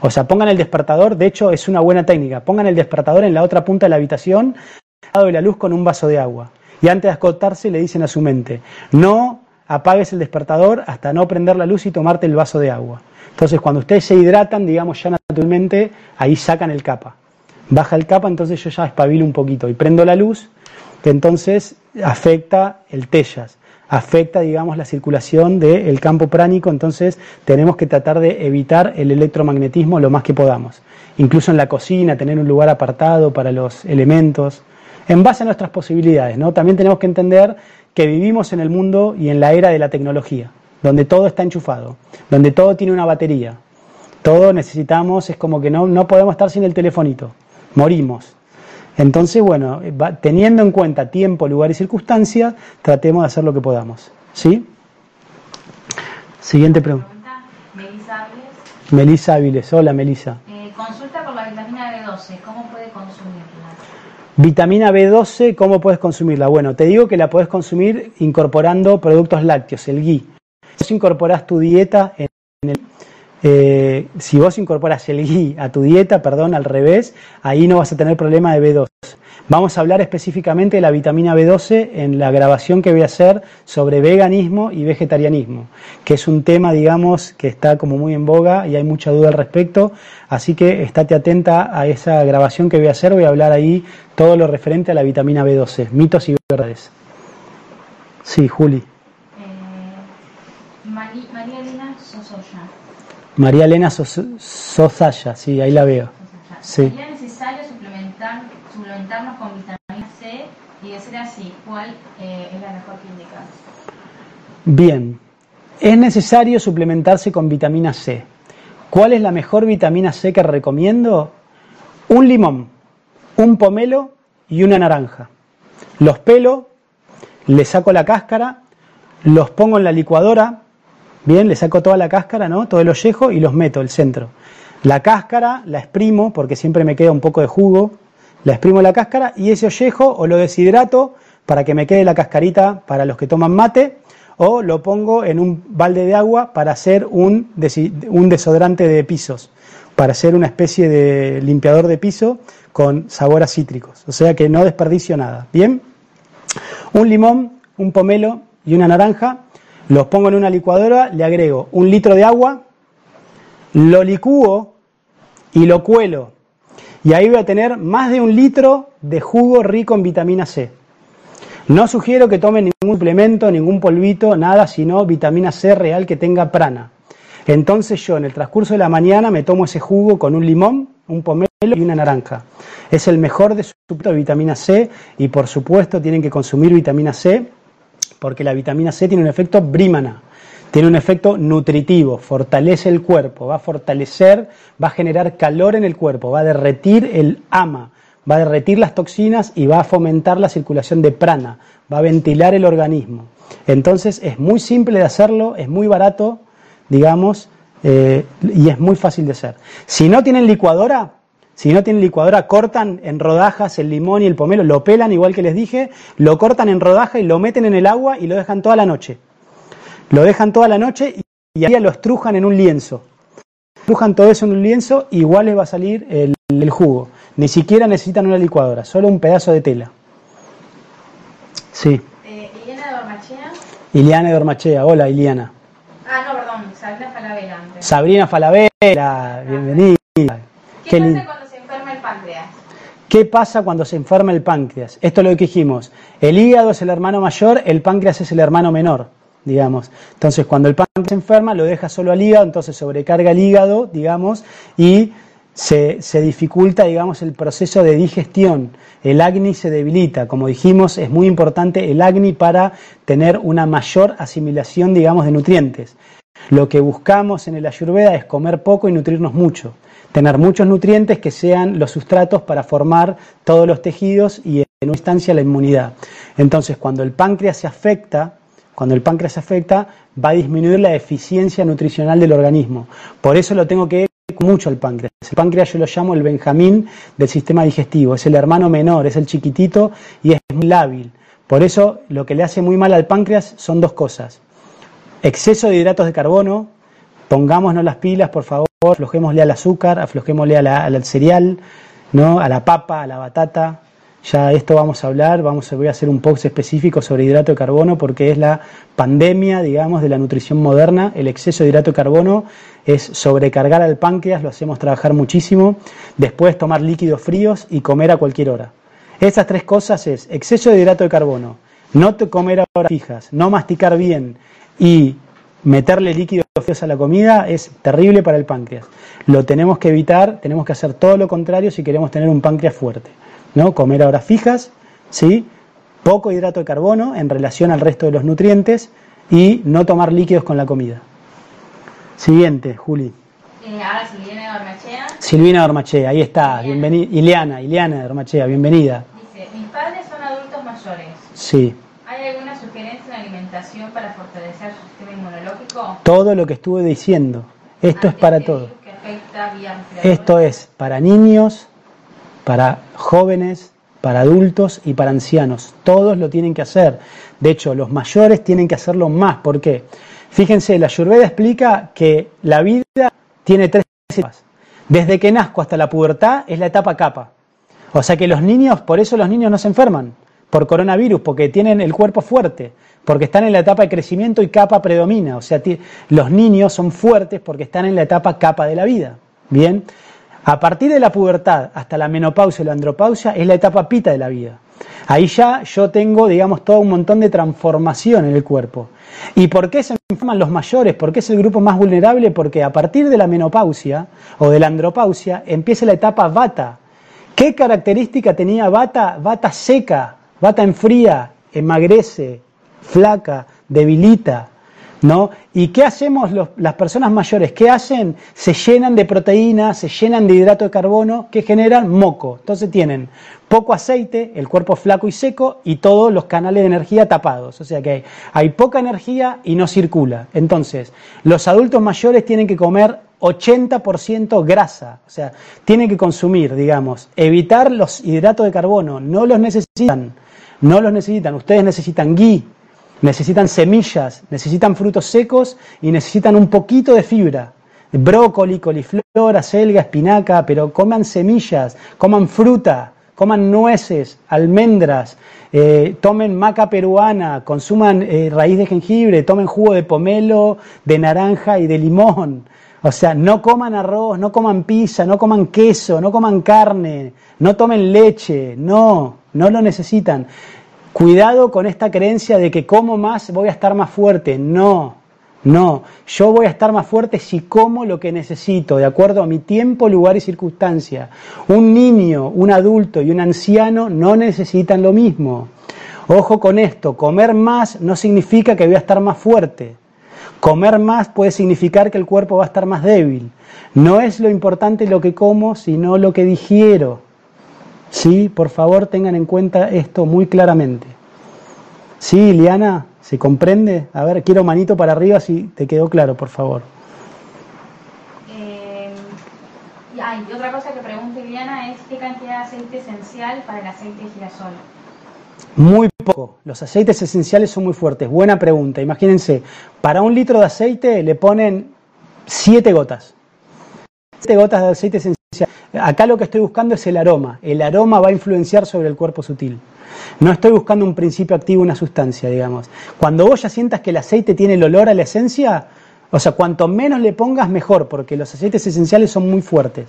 O sea, pongan el despertador, de hecho es una buena técnica, pongan el despertador en la otra punta de la habitación, al lado de la luz con un vaso de agua y antes de acotarse le dicen a su mente, no apagues el despertador hasta no prender la luz y tomarte el vaso de agua. Entonces cuando ustedes se hidratan, digamos ya naturalmente, ahí sacan el capa. Baja el capa, entonces yo ya espabilo un poquito y prendo la luz, que entonces afecta el tellas, afecta, digamos, la circulación del campo pránico, entonces tenemos que tratar de evitar el electromagnetismo lo más que podamos. Incluso en la cocina, tener un lugar apartado para los elementos, en base a nuestras posibilidades. ¿no? También tenemos que entender que vivimos en el mundo y en la era de la tecnología, donde todo está enchufado, donde todo tiene una batería. Todo necesitamos, es como que no, no podemos estar sin el telefonito, morimos. Entonces, bueno, teniendo en cuenta tiempo, lugar y circunstancia, tratemos de hacer lo que podamos. ¿Sí? Siguiente pregunta. Melisa Áviles. Melisa Áviles, hola Melisa. Eh, consulta por la vitamina B12, ¿cómo puede consumirla? Vitamina B12, ¿cómo puedes consumirla? Bueno, te digo que la puedes consumir incorporando productos lácteos, el ghee. Si incorporas tu dieta en el, eh, si vos incorporas el ghee a tu dieta, perdón, al revés, ahí no vas a tener problema de B12. Vamos a hablar específicamente de la vitamina B12 en la grabación que voy a hacer sobre veganismo y vegetarianismo, que es un tema, digamos, que está como muy en boga y hay mucha duda al respecto, así que estate atenta a esa grabación que voy a hacer, voy a hablar ahí todo lo referente a la vitamina B12, mitos y verdades. Sí, Juli. Eh, María Elena Sosoya. María Elena Sosaya, sí, ahí la veo. Sí con vitamina C y de ser así, ¿cuál eh, es la mejor que indicas? Bien, es necesario suplementarse con vitamina C. ¿Cuál es la mejor vitamina C que recomiendo? Un limón, un pomelo y una naranja. Los pelo, le saco la cáscara, los pongo en la licuadora, bien, le saco toda la cáscara, ¿no? Todo el ollejo y los meto el centro. La cáscara la exprimo porque siempre me queda un poco de jugo la exprimo la cáscara y ese ollejo o lo deshidrato para que me quede la cascarita para los que toman mate o lo pongo en un balde de agua para hacer un, un desodorante de pisos, para hacer una especie de limpiador de piso con sabor a cítricos, o sea que no desperdicio nada. Bien, un limón, un pomelo y una naranja, los pongo en una licuadora, le agrego un litro de agua, lo licúo y lo cuelo y ahí voy a tener más de un litro de jugo rico en vitamina C. No sugiero que tomen ningún suplemento, ningún polvito, nada, sino vitamina C real que tenga prana. Entonces yo en el transcurso de la mañana me tomo ese jugo con un limón, un pomelo y una naranja. Es el mejor de su de vitamina C y por supuesto tienen que consumir vitamina C porque la vitamina C tiene un efecto brímana tiene un efecto nutritivo, fortalece el cuerpo, va a fortalecer, va a generar calor en el cuerpo, va a derretir el ama, va a derretir las toxinas y va a fomentar la circulación de prana, va a ventilar el organismo. Entonces es muy simple de hacerlo, es muy barato, digamos, eh, y es muy fácil de hacer. Si no tienen licuadora, si no tienen licuadora, cortan en rodajas el limón y el pomelo, lo pelan igual que les dije, lo cortan en rodaja y lo meten en el agua y lo dejan toda la noche. Lo dejan toda la noche y ahí lo estrujan en un lienzo. Estrujan todo eso en un lienzo, igual les va a salir el, jugo. Ni siquiera necesitan una licuadora, solo un pedazo de tela. Sí. Eh, Iliana de Ormachea. Iliana hola Iliana. Ah, no, perdón, Sabrina Falavera antes. Sabrina Falavera, bienvenida. ¿Qué pasa cuando se enferma el páncreas? ¿Qué pasa cuando se enferma el páncreas? Esto es lo que dijimos. El hígado es el hermano mayor, el páncreas es el hermano menor digamos. Entonces, cuando el páncreas se enferma, lo deja solo al hígado, entonces sobrecarga el hígado, digamos, y se, dificulta, digamos, el proceso de digestión. El acni se debilita. Como dijimos, es muy importante el acni para tener una mayor asimilación, digamos, de nutrientes. Lo que buscamos en el ayurveda es comer poco y nutrirnos mucho. Tener muchos nutrientes que sean los sustratos para formar todos los tejidos y en una instancia la inmunidad. Entonces, cuando el páncreas se afecta, cuando el páncreas se afecta, va a disminuir la eficiencia nutricional del organismo. Por eso lo tengo que mucho al páncreas. El páncreas yo lo llamo el Benjamín del sistema digestivo, es el hermano menor, es el chiquitito y es muy lábil. Por eso lo que le hace muy mal al páncreas son dos cosas. Exceso de hidratos de carbono, pongámonos las pilas, por favor, aflojémosle al azúcar, aflojémosle al cereal, ¿no? a la papa, a la batata, ya esto vamos a hablar, vamos a, voy a hacer un post específico sobre hidrato de carbono porque es la pandemia, digamos, de la nutrición moderna. El exceso de hidrato de carbono es sobrecargar al páncreas, lo hacemos trabajar muchísimo. Después tomar líquidos fríos y comer a cualquier hora. Esas tres cosas es exceso de hidrato de carbono, no comer a horas fijas, no masticar bien y meterle líquidos fríos a la comida es terrible para el páncreas. Lo tenemos que evitar, tenemos que hacer todo lo contrario si queremos tener un páncreas fuerte. ¿No? Comer a horas fijas, ¿sí? Poco hidrato de carbono en relación al resto de los nutrientes y no tomar líquidos con la comida. Siguiente, Juli. Eh, ahora Silvina de Ormachea. Silvina de Ormachea, ahí está. Bienvenida. Ileana, Ileana de Ormachea, bienvenida. Dice, mis padres son adultos mayores. Sí. ¿Hay alguna sugerencia en alimentación para fortalecer su sistema inmunológico? Todo lo que estuve diciendo. Esto es para todo. Esto es para niños, para jóvenes, para adultos y para ancianos. Todos lo tienen que hacer. De hecho, los mayores tienen que hacerlo más. ¿Por qué? Fíjense, la Ayurveda explica que la vida tiene tres etapas. Desde que nazco hasta la pubertad es la etapa capa. O sea que los niños, por eso los niños no se enferman por coronavirus, porque tienen el cuerpo fuerte, porque están en la etapa de crecimiento y capa predomina. O sea, los niños son fuertes porque están en la etapa capa de la vida. Bien, a partir de la pubertad hasta la menopausia y la andropausia es la etapa pita de la vida. Ahí ya yo tengo, digamos, todo un montón de transformación en el cuerpo. ¿Y por qué se enferman los mayores? ¿Por qué es el grupo más vulnerable? Porque a partir de la menopausia o de la andropausia empieza la etapa vata. ¿Qué característica tenía vata? Vata seca, vata enfría, emagrece, flaca, debilita. ¿No? ¿Y qué hacemos las personas mayores? ¿Qué hacen? Se llenan de proteínas, se llenan de hidrato de carbono que generan moco. Entonces tienen poco aceite, el cuerpo flaco y seco y todos los canales de energía tapados. O sea que hay, hay poca energía y no circula. Entonces, los adultos mayores tienen que comer 80% grasa, o sea, tienen que consumir, digamos, evitar los hidratos de carbono, no los necesitan, no los necesitan, ustedes necesitan ghee, necesitan semillas, necesitan frutos secos y necesitan un poquito de fibra. Brócoli, coliflor, acelga, espinaca, pero coman semillas, coman fruta, coman nueces, almendras, eh, tomen maca peruana, consuman eh, raíz de jengibre, tomen jugo de pomelo, de naranja y de limón. O sea, no coman arroz, no coman pizza, no coman queso, no coman carne, no tomen leche, no, no lo necesitan. Cuidado con esta creencia de que como más voy a estar más fuerte. No, no. Yo voy a estar más fuerte si como lo que necesito, de acuerdo a mi tiempo, lugar y circunstancia. Un niño, un adulto y un anciano no necesitan lo mismo. Ojo con esto, comer más no significa que voy a estar más fuerte. Comer más puede significar que el cuerpo va a estar más débil. No es lo importante lo que como, sino lo que digiero. Sí, por favor tengan en cuenta esto muy claramente. Sí, Liana, ¿se comprende? A ver, quiero manito para arriba si te quedó claro, por favor. Eh, y otra cosa que pregunta Liana es qué cantidad de aceite esencial para el aceite de girasol. Muy poco. Los aceites esenciales son muy fuertes. Buena pregunta. Imagínense, para un litro de aceite le ponen siete gotas. Siete gotas de aceite esencial Acá lo que estoy buscando es el aroma. El aroma va a influenciar sobre el cuerpo sutil. No estoy buscando un principio activo, una sustancia, digamos. Cuando vos ya sientas que el aceite tiene el olor a la esencia, o sea, cuanto menos le pongas, mejor, porque los aceites esenciales son muy fuertes.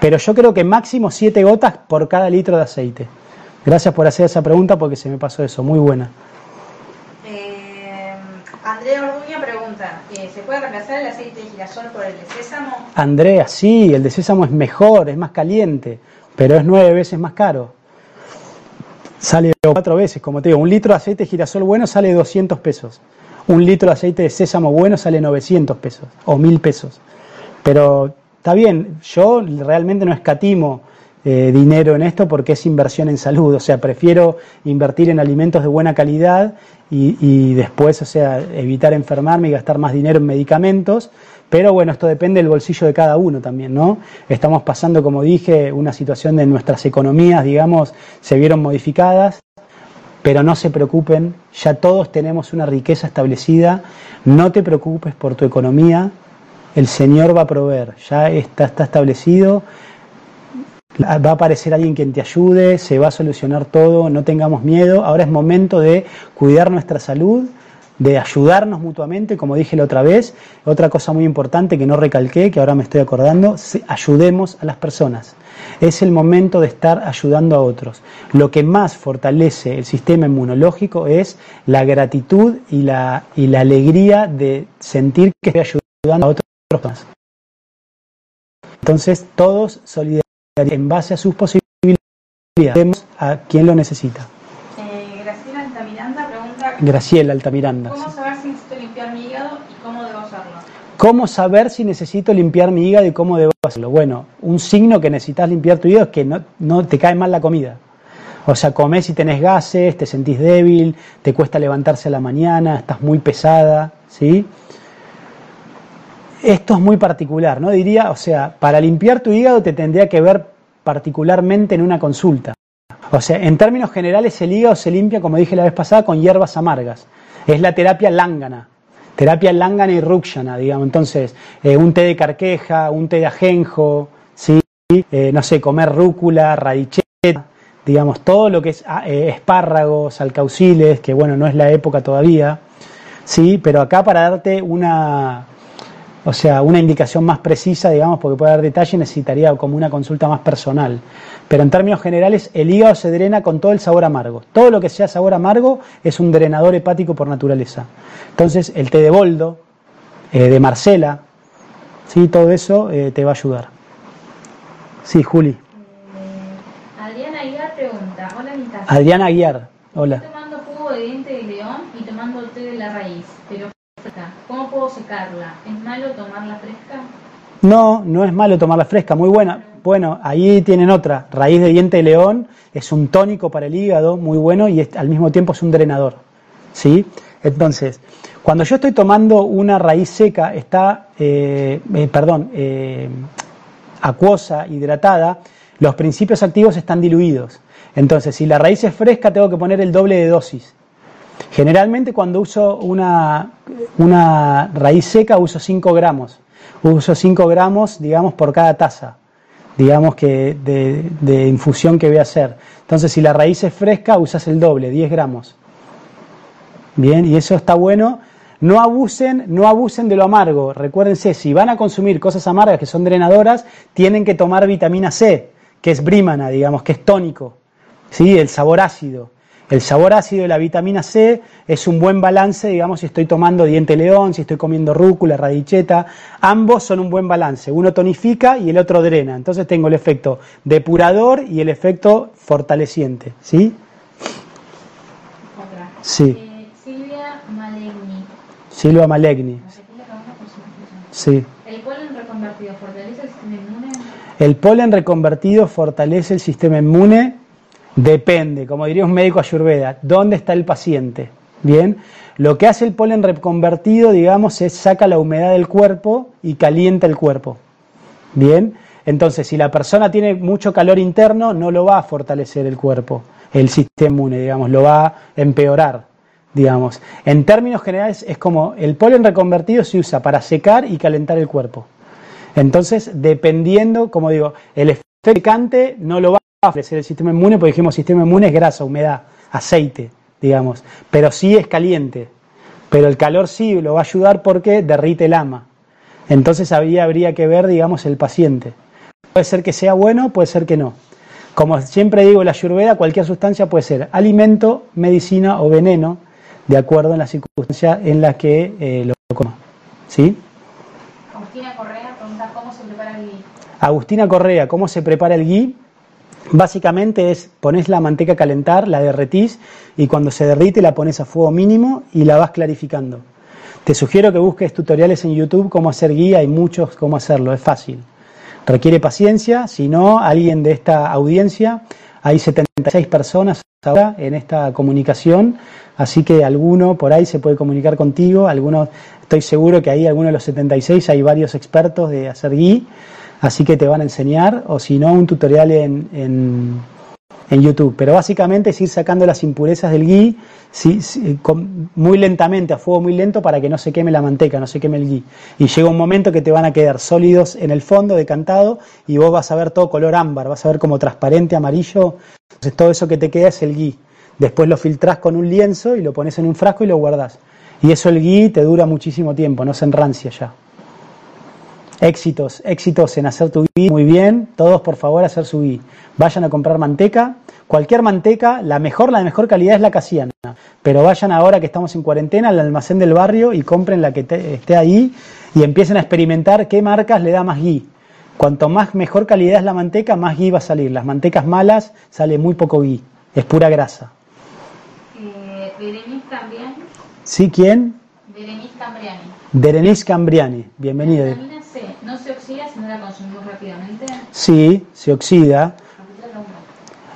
Pero yo creo que máximo 7 gotas por cada litro de aceite. Gracias por hacer esa pregunta porque se me pasó eso, muy buena. Andrea Orduña pregunta, eh, ¿se puede reemplazar el aceite de girasol por el de sésamo? Andrea, sí, el de sésamo es mejor, es más caliente, pero es nueve veces más caro. Sale cuatro veces, como te digo, un litro de aceite de girasol bueno sale 200 pesos. Un litro de aceite de sésamo bueno sale 900 pesos o 1000 pesos. Pero está bien, yo realmente no escatimo eh, dinero en esto porque es inversión en salud. O sea, prefiero invertir en alimentos de buena calidad y, y, después, o sea, evitar enfermarme y gastar más dinero en medicamentos. Pero bueno, esto depende del bolsillo de cada uno también, ¿no? Estamos pasando, como dije, una situación de nuestras economías, digamos, se vieron modificadas. Pero no se preocupen, ya todos tenemos una riqueza establecida. No te preocupes por tu economía, el Señor va a proveer, ya está, está establecido va a aparecer alguien quien te ayude, se va a solucionar todo, no tengamos miedo. Ahora es momento de cuidar nuestra salud, de ayudarnos mutuamente, como dije la otra vez. Otra cosa muy importante que no recalqué, que ahora me estoy acordando, ayudemos a las personas. Es el momento de estar ayudando a otros. Lo que más fortalece el sistema inmunológico es la gratitud y la, y la alegría de sentir que estoy ayudando a otras personas. Entonces, todos solidarizamos en base a sus posibilidades a quien lo necesita. Eh, Graciela Altamiranda pregunta Graciela Altamiranda. ¿Cómo saber si necesito limpiar mi hígado y cómo debo hacerlo? ¿Cómo saber si necesito limpiar mi hígado y cómo debo hacerlo? Bueno, un signo que necesitas limpiar tu hígado es que no, no te cae mal la comida. O sea, comes y tenés gases, te sentís débil, te cuesta levantarse a la mañana, estás muy pesada, ¿sí? Esto es muy particular, ¿no? Diría, o sea, para limpiar tu hígado te tendría que ver particularmente en una consulta. O sea, en términos generales el hígado se limpia, como dije la vez pasada, con hierbas amargas. Es la terapia lángana. terapia lángana y rukshana, digamos. Entonces, eh, un té de carqueja, un té de ajenjo, ¿sí? Eh, no sé, comer rúcula, radicheta, digamos, todo lo que es ah, eh, espárragos, alcauciles, que bueno, no es la época todavía, ¿sí? Pero acá para darte una, o sea, una indicación más precisa, digamos, porque puede dar detalle, necesitaría como una consulta más personal. Pero en términos generales, el hígado se drena con todo el sabor amargo. Todo lo que sea sabor amargo es un drenador hepático por naturaleza. Entonces, el té de boldo, eh, de Marcela, ¿sí? todo eso eh, te va a ayudar. Sí, Juli. Eh, Adriana Aguiar pregunta, hola Adriana Aguiar, hola. Estoy tomando jugo de diente de león y tomando té de la raíz, pero ¿Cómo puedo secarla? ¿Es malo tomarla fresca? No, no es malo tomarla fresca, muy buena. Bueno, ahí tienen otra. Raíz de diente de león es un tónico para el hígado, muy bueno, y al mismo tiempo es un drenador. ¿Sí? Entonces, cuando yo estoy tomando una raíz seca, está, eh, eh, perdón, eh, acuosa, hidratada, los principios activos están diluidos. Entonces, si la raíz es fresca, tengo que poner el doble de dosis. Generalmente cuando uso una, una raíz seca uso 5 gramos. Uso 5 gramos, digamos, por cada taza, digamos que de, infusión que voy a hacer. Entonces, si la raíz es fresca, usas el doble, 10 gramos. Bien, y eso está bueno. No abusen, no abusen de lo amargo. Recuérdense, si van a consumir cosas amargas que son drenadoras, tienen que tomar vitamina C, que es brímana, digamos, que es tónico. ¿sí? El sabor ácido. El sabor ácido de la vitamina C es un buen balance, digamos, si estoy tomando diente león, si estoy comiendo rúcula, radicheta, ambos son un buen balance. Uno tonifica y el otro drena. Entonces tengo el efecto depurador y el efecto fortaleciente, ¿sí? Otra. Sí. Eh, Silvia Malegni. Silvia Malegni. Sí. ¿El polen reconvertido fortalece el sistema inmune? El polen reconvertido fortalece el sistema inmune Depende, como diría un médico ayurveda, ¿dónde está el paciente? Bien, lo que hace el polen reconvertido, digamos, es saca la humedad del cuerpo y calienta el cuerpo. Bien, entonces si la persona tiene mucho calor interno, no lo va a fortalecer el cuerpo, el sistema inmune, digamos, lo va a empeorar, digamos. En términos generales es como el polen reconvertido se usa para secar y calentar el cuerpo. Entonces, dependiendo, como digo, el efecto secante no lo va ofrecer el sistema inmune, porque dijimos sistema inmune es grasa, humedad, aceite, digamos, pero sí es caliente. Pero el calor sí lo va a ayudar porque derrite el ama. Entonces habría, habría que ver, digamos, el paciente. Puede ser que sea bueno, puede ser que no. Como siempre digo, la ayurveda, cualquier sustancia puede ser alimento, medicina o veneno, de acuerdo en la circunstancia en la que eh, lo coma. ¿Sí? Agustina Correa pregunta cómo se prepara el ghee. Agustina Correa, ¿cómo se prepara el ghee? Básicamente es pones la manteca a calentar, la derretís y cuando se derrite la pones a fuego mínimo y la vas clarificando. Te sugiero que busques tutoriales en YouTube cómo hacer guía, hay muchos cómo hacerlo, es fácil. Requiere paciencia, si no, alguien de esta audiencia, hay 76 personas ahora en esta comunicación, así que alguno por ahí se puede comunicar contigo, alguno, estoy seguro que ahí alguno de los 76 hay varios expertos de hacer guía así que te van a enseñar, o si no, un tutorial en, en, YouTube. Pero básicamente es ir sacando las impurezas del ghee muy lentamente, a fuego muy lento, para que no se queme la manteca, no se queme el ghee. Y llega un momento que te van a quedar sólidos en el fondo, decantado, y vos vas a ver todo color ámbar, vas a ver como transparente, amarillo. Entonces todo eso que te queda es el ghee. Después lo filtrás con un lienzo y lo pones en un frasco y lo guardás. Y eso el ghee te dura muchísimo tiempo, no se enrancia ya. Éxitos, éxitos en hacer tu ghee, muy bien, todos por favor hacer su ghee. Vayan a comprar manteca, cualquier manteca, la mejor, la de mejor calidad es la casiana, pero vayan ahora que estamos en cuarentena al almacén del barrio y compren la que esté ahí y empiecen a experimentar qué marcas le da más ghee. Cuanto más mejor calidad es la manteca, más ghee va a salir. Las mantecas malas sale muy poco ghee, es pura grasa. Eh, también. ¿Sí? ¿Quién? Berenice Cambriani. Berenice Cambriani, bienvenida. ¿No se oxida si no la consumimos rápidamente? Sí, se oxida.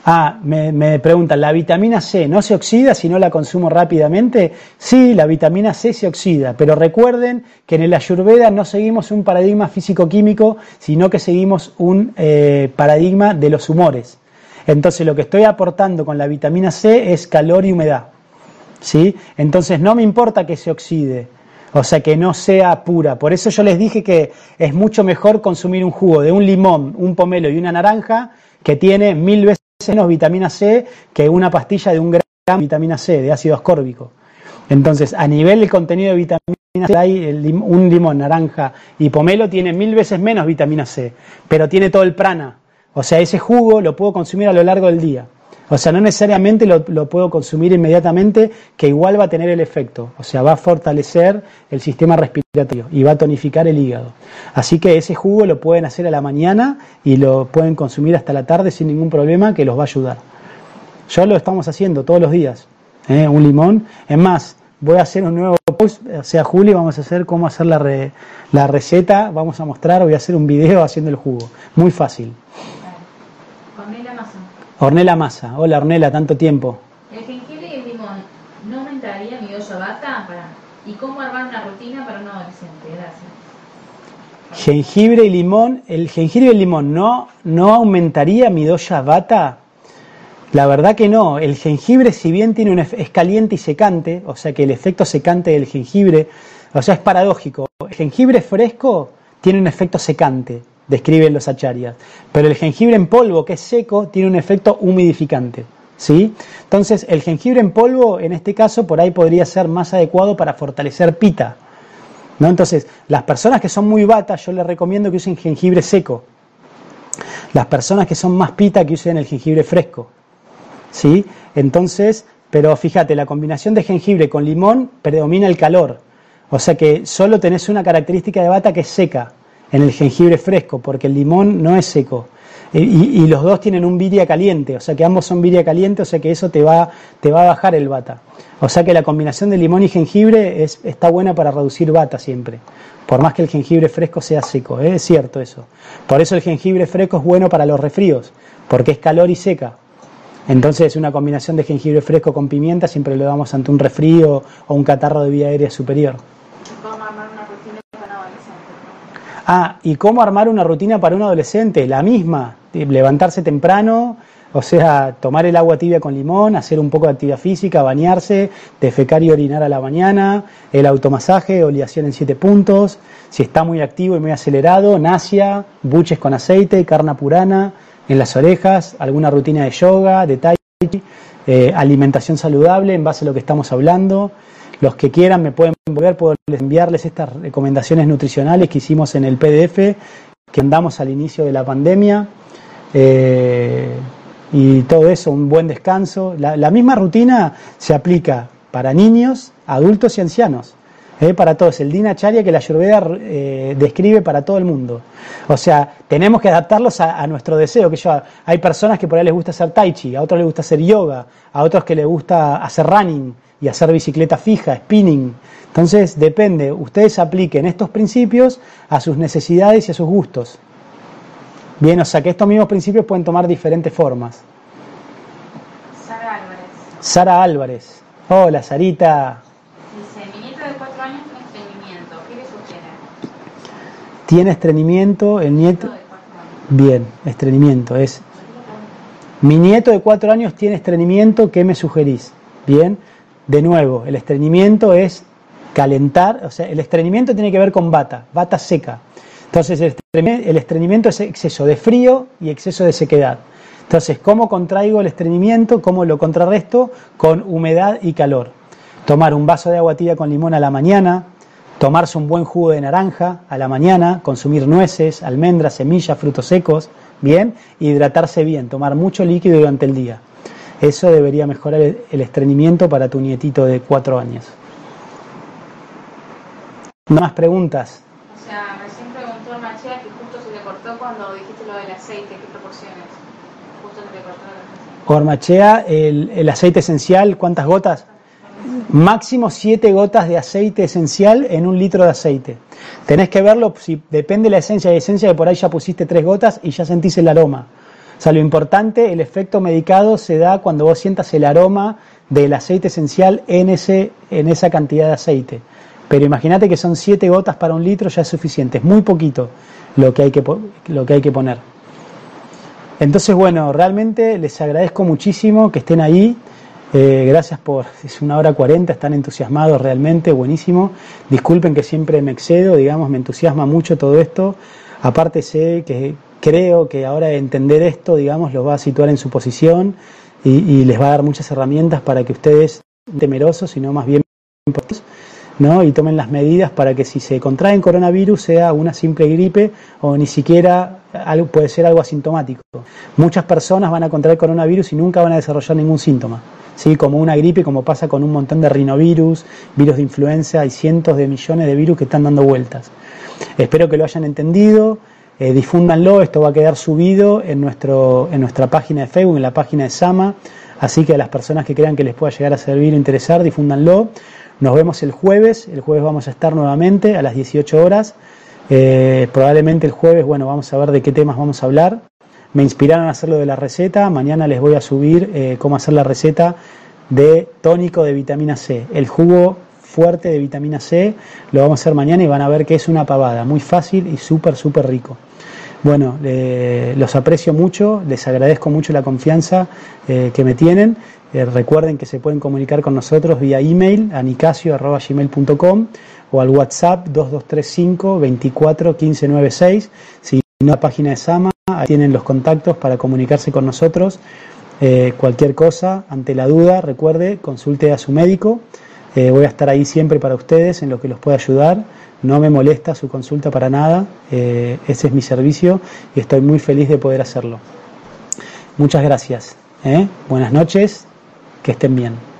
Ah, me, me, preguntan, ¿la vitamina C no se oxida si no la consumo rápidamente? Sí, la vitamina C se oxida, pero recuerden que en el Ayurveda no seguimos un paradigma físico-químico, sino que seguimos un eh, paradigma de los humores. Entonces lo que estoy aportando con la vitamina C es calor y humedad. ¿sí? Entonces no me importa que se oxide, O sea, que no sea pura. Por eso yo les dije que es mucho mejor consumir un jugo de un limón, un pomelo y una naranja que tiene mil veces menos vitamina C que una pastilla de un gramo de vitamina C, de ácido ascórbico. Entonces, a nivel del contenido de vitamina C, hay un limón, naranja y pomelo tiene mil veces menos vitamina C, pero tiene todo el prana. O sea, ese jugo lo puedo consumir a lo largo del día. O sea, no necesariamente lo, puedo consumir inmediatamente, que igual va a tener el efecto. O sea, va a fortalecer el sistema respiratorio y va a tonificar el hígado. Así que ese jugo lo pueden hacer a la mañana y lo pueden consumir hasta la tarde sin ningún problema, que los va a ayudar. Yo lo estamos haciendo todos los días. ¿eh? Un limón. Es más, voy a hacer un nuevo post, sea, Juli, vamos a hacer cómo hacer la, la receta, vamos a mostrar, voy a hacer un video haciendo el jugo. Muy fácil. Ornela Massa. Hola Ornela, tanto tiempo. El jengibre y el limón, ¿no aumentaría mi doya bata? ¿Y cómo armar una rutina para un adolescente? Gracias. Jengibre y limón, el jengibre y el limón no, no aumentaría mi doya bata. La verdad que no. El jengibre, si bien tiene un, es caliente y secante, o sea que el efecto secante del jengibre, o sea, es paradójico. El jengibre fresco tiene un efecto secante describen los acharyas. Pero el jengibre en polvo, que es seco, tiene un efecto humidificante. ¿sí? Entonces, el jengibre en polvo, en este caso, por ahí podría ser más adecuado para fortalecer pita. ¿no? Entonces, las personas que son muy batas, yo les recomiendo que usen jengibre seco. Las personas que son más pita, que usen el jengibre fresco. ¿sí? Entonces, pero fíjate, la combinación de jengibre con limón predomina el calor. O sea que solo tenés una característica de bata que es seca en el jengibre fresco, porque el limón no es seco. Y, los dos tienen un viria caliente, o sea que ambos son viria caliente, o sea que eso te va, te va a bajar el bata. O sea que la combinación de limón y jengibre es, está buena para reducir bata siempre, por más que el jengibre fresco sea seco, ¿eh? es cierto eso. Por eso el jengibre fresco es bueno para los resfríos, porque es calor y seca. Entonces una combinación de jengibre fresco con pimienta siempre lo damos ante un resfrío o un catarro de vía aérea superior. Ah, ¿y cómo armar una rutina para un adolescente? La misma, levantarse temprano, o sea, tomar el agua tibia con limón, hacer un poco de actividad física, bañarse, defecar y orinar a la mañana, el automasaje, oleación en siete puntos, si está muy activo y muy acelerado, nasia, buches con aceite, carna purana en las orejas, alguna rutina de yoga, de tai chi, eh, alimentación saludable en base a lo que estamos hablando, los que quieran me pueden volver, puedo enviarles estas recomendaciones nutricionales que hicimos en el PDF que andamos al inicio de la pandemia. Eh, y todo eso, un buen descanso. La, misma rutina se aplica para niños, adultos y ancianos. Eh, para todos, el Dina Charya que la Ayurveda eh, describe para todo el mundo. O sea, tenemos que adaptarlos a, nuestro deseo. Que yo, hay personas que por ahí les gusta hacer tai chi, a otros les gusta hacer yoga, a otros que les gusta hacer running y hacer bicicleta fija, spinning. Entonces, depende, ustedes apliquen estos principios a sus necesidades y a sus gustos. Bien, o sea que estos mismos principios pueden tomar diferentes formas. Sara Álvarez. Sara Álvarez. Hola, Sarita. Dice, mi nieto de cuatro años tiene estreñimiento. ¿Qué le sugiere? Tiene estreñimiento, el nieto... Bien, estreñimiento es... Mi nieto de cuatro años tiene estreñimiento, ¿qué me sugerís? Bien, de nuevo, el estreñimiento es calentar, o sea, el estreñimiento tiene que ver con bata, bata seca. Entonces, el estreñimiento es exceso de frío y exceso de sequedad. Entonces, ¿cómo contraigo el estreñimiento? ¿Cómo lo contrarresto? Con humedad y calor. Tomar un vaso de agua tibia con limón a la mañana, tomarse un buen jugo de naranja a la mañana, consumir nueces, almendras, semillas, frutos secos, bien, hidratarse bien, tomar mucho líquido durante el día. Eso debería mejorar el estreñimiento para tu nietito de cuatro años. ¿Más preguntas? O sea, recién preguntó a Machea que justo se le cortó cuando dijiste lo del aceite, ¿qué proporciones? Justo se le cortó la Ormachea, el, el aceite esencial, ¿cuántas gotas? Máximo siete gotas de aceite esencial en un litro de aceite. Tenés que verlo, si depende de la esencia, hay esencia que por ahí ya pusiste tres gotas y ya sentís el aroma. O sea, lo importante, el efecto medicado se da cuando vos sientas el aroma del aceite esencial en, ese, en esa cantidad de aceite. Pero imagínate que son 7 gotas para un litro, ya es suficiente, es muy poquito lo que hay que, lo que, hay que poner. Entonces, bueno, realmente les agradezco muchísimo que estén ahí. Eh, gracias por, es una hora cuarenta, están entusiasmados realmente, buenísimo. Disculpen que siempre me excedo, digamos, me entusiasma mucho todo esto. Aparte sé que creo que ahora entender esto, digamos, los va a situar en su posición y, les va a dar muchas herramientas para que ustedes, temerosos, sino más bien ¿no? y tomen las medidas para que si se contraen coronavirus sea una simple gripe o ni siquiera algo, puede ser algo asintomático. Muchas personas van a contraer coronavirus y nunca van a desarrollar ningún síntoma. ¿sí? como una gripe, como pasa con un montón de rinovirus, virus de influenza, hay cientos de millones de virus que están dando vueltas. Espero que lo hayan entendido, eh, difúndanlo, esto va a quedar subido en, nuestro, en nuestra página de Facebook, en la página de Sama, así que a las personas que crean que les pueda llegar a servir o interesar, difúndanlo. Nos vemos el jueves, el jueves vamos a estar nuevamente a las 18 horas. Eh, probablemente el jueves, bueno, vamos a ver de qué temas vamos a hablar. Me inspiraron a hacerlo de la receta, mañana les voy a subir eh, cómo hacer la receta de tónico de vitamina C. El jugo fuerte de vitamina C lo vamos a hacer mañana y van a ver que es una pavada, muy fácil y súper, súper rico. Bueno, los aprecio mucho, les agradezco mucho la confianza eh, que me tienen. Eh, recuerden que se pueden comunicar con nosotros vía email a nicasio.gmail.com o al WhatsApp 2235 24 15 96. Si no, la página de Sama, ahí tienen los contactos para comunicarse con nosotros. Eh, cualquier cosa, ante la duda, recuerde, consulte a su médico. Voy a estar ahí siempre para ustedes en lo que los pueda ayudar. No me molesta su consulta para nada, eh, ese es mi servicio y estoy muy feliz de poder hacerlo. Muchas gracias. ¿eh? Buenas noches, que estén bien.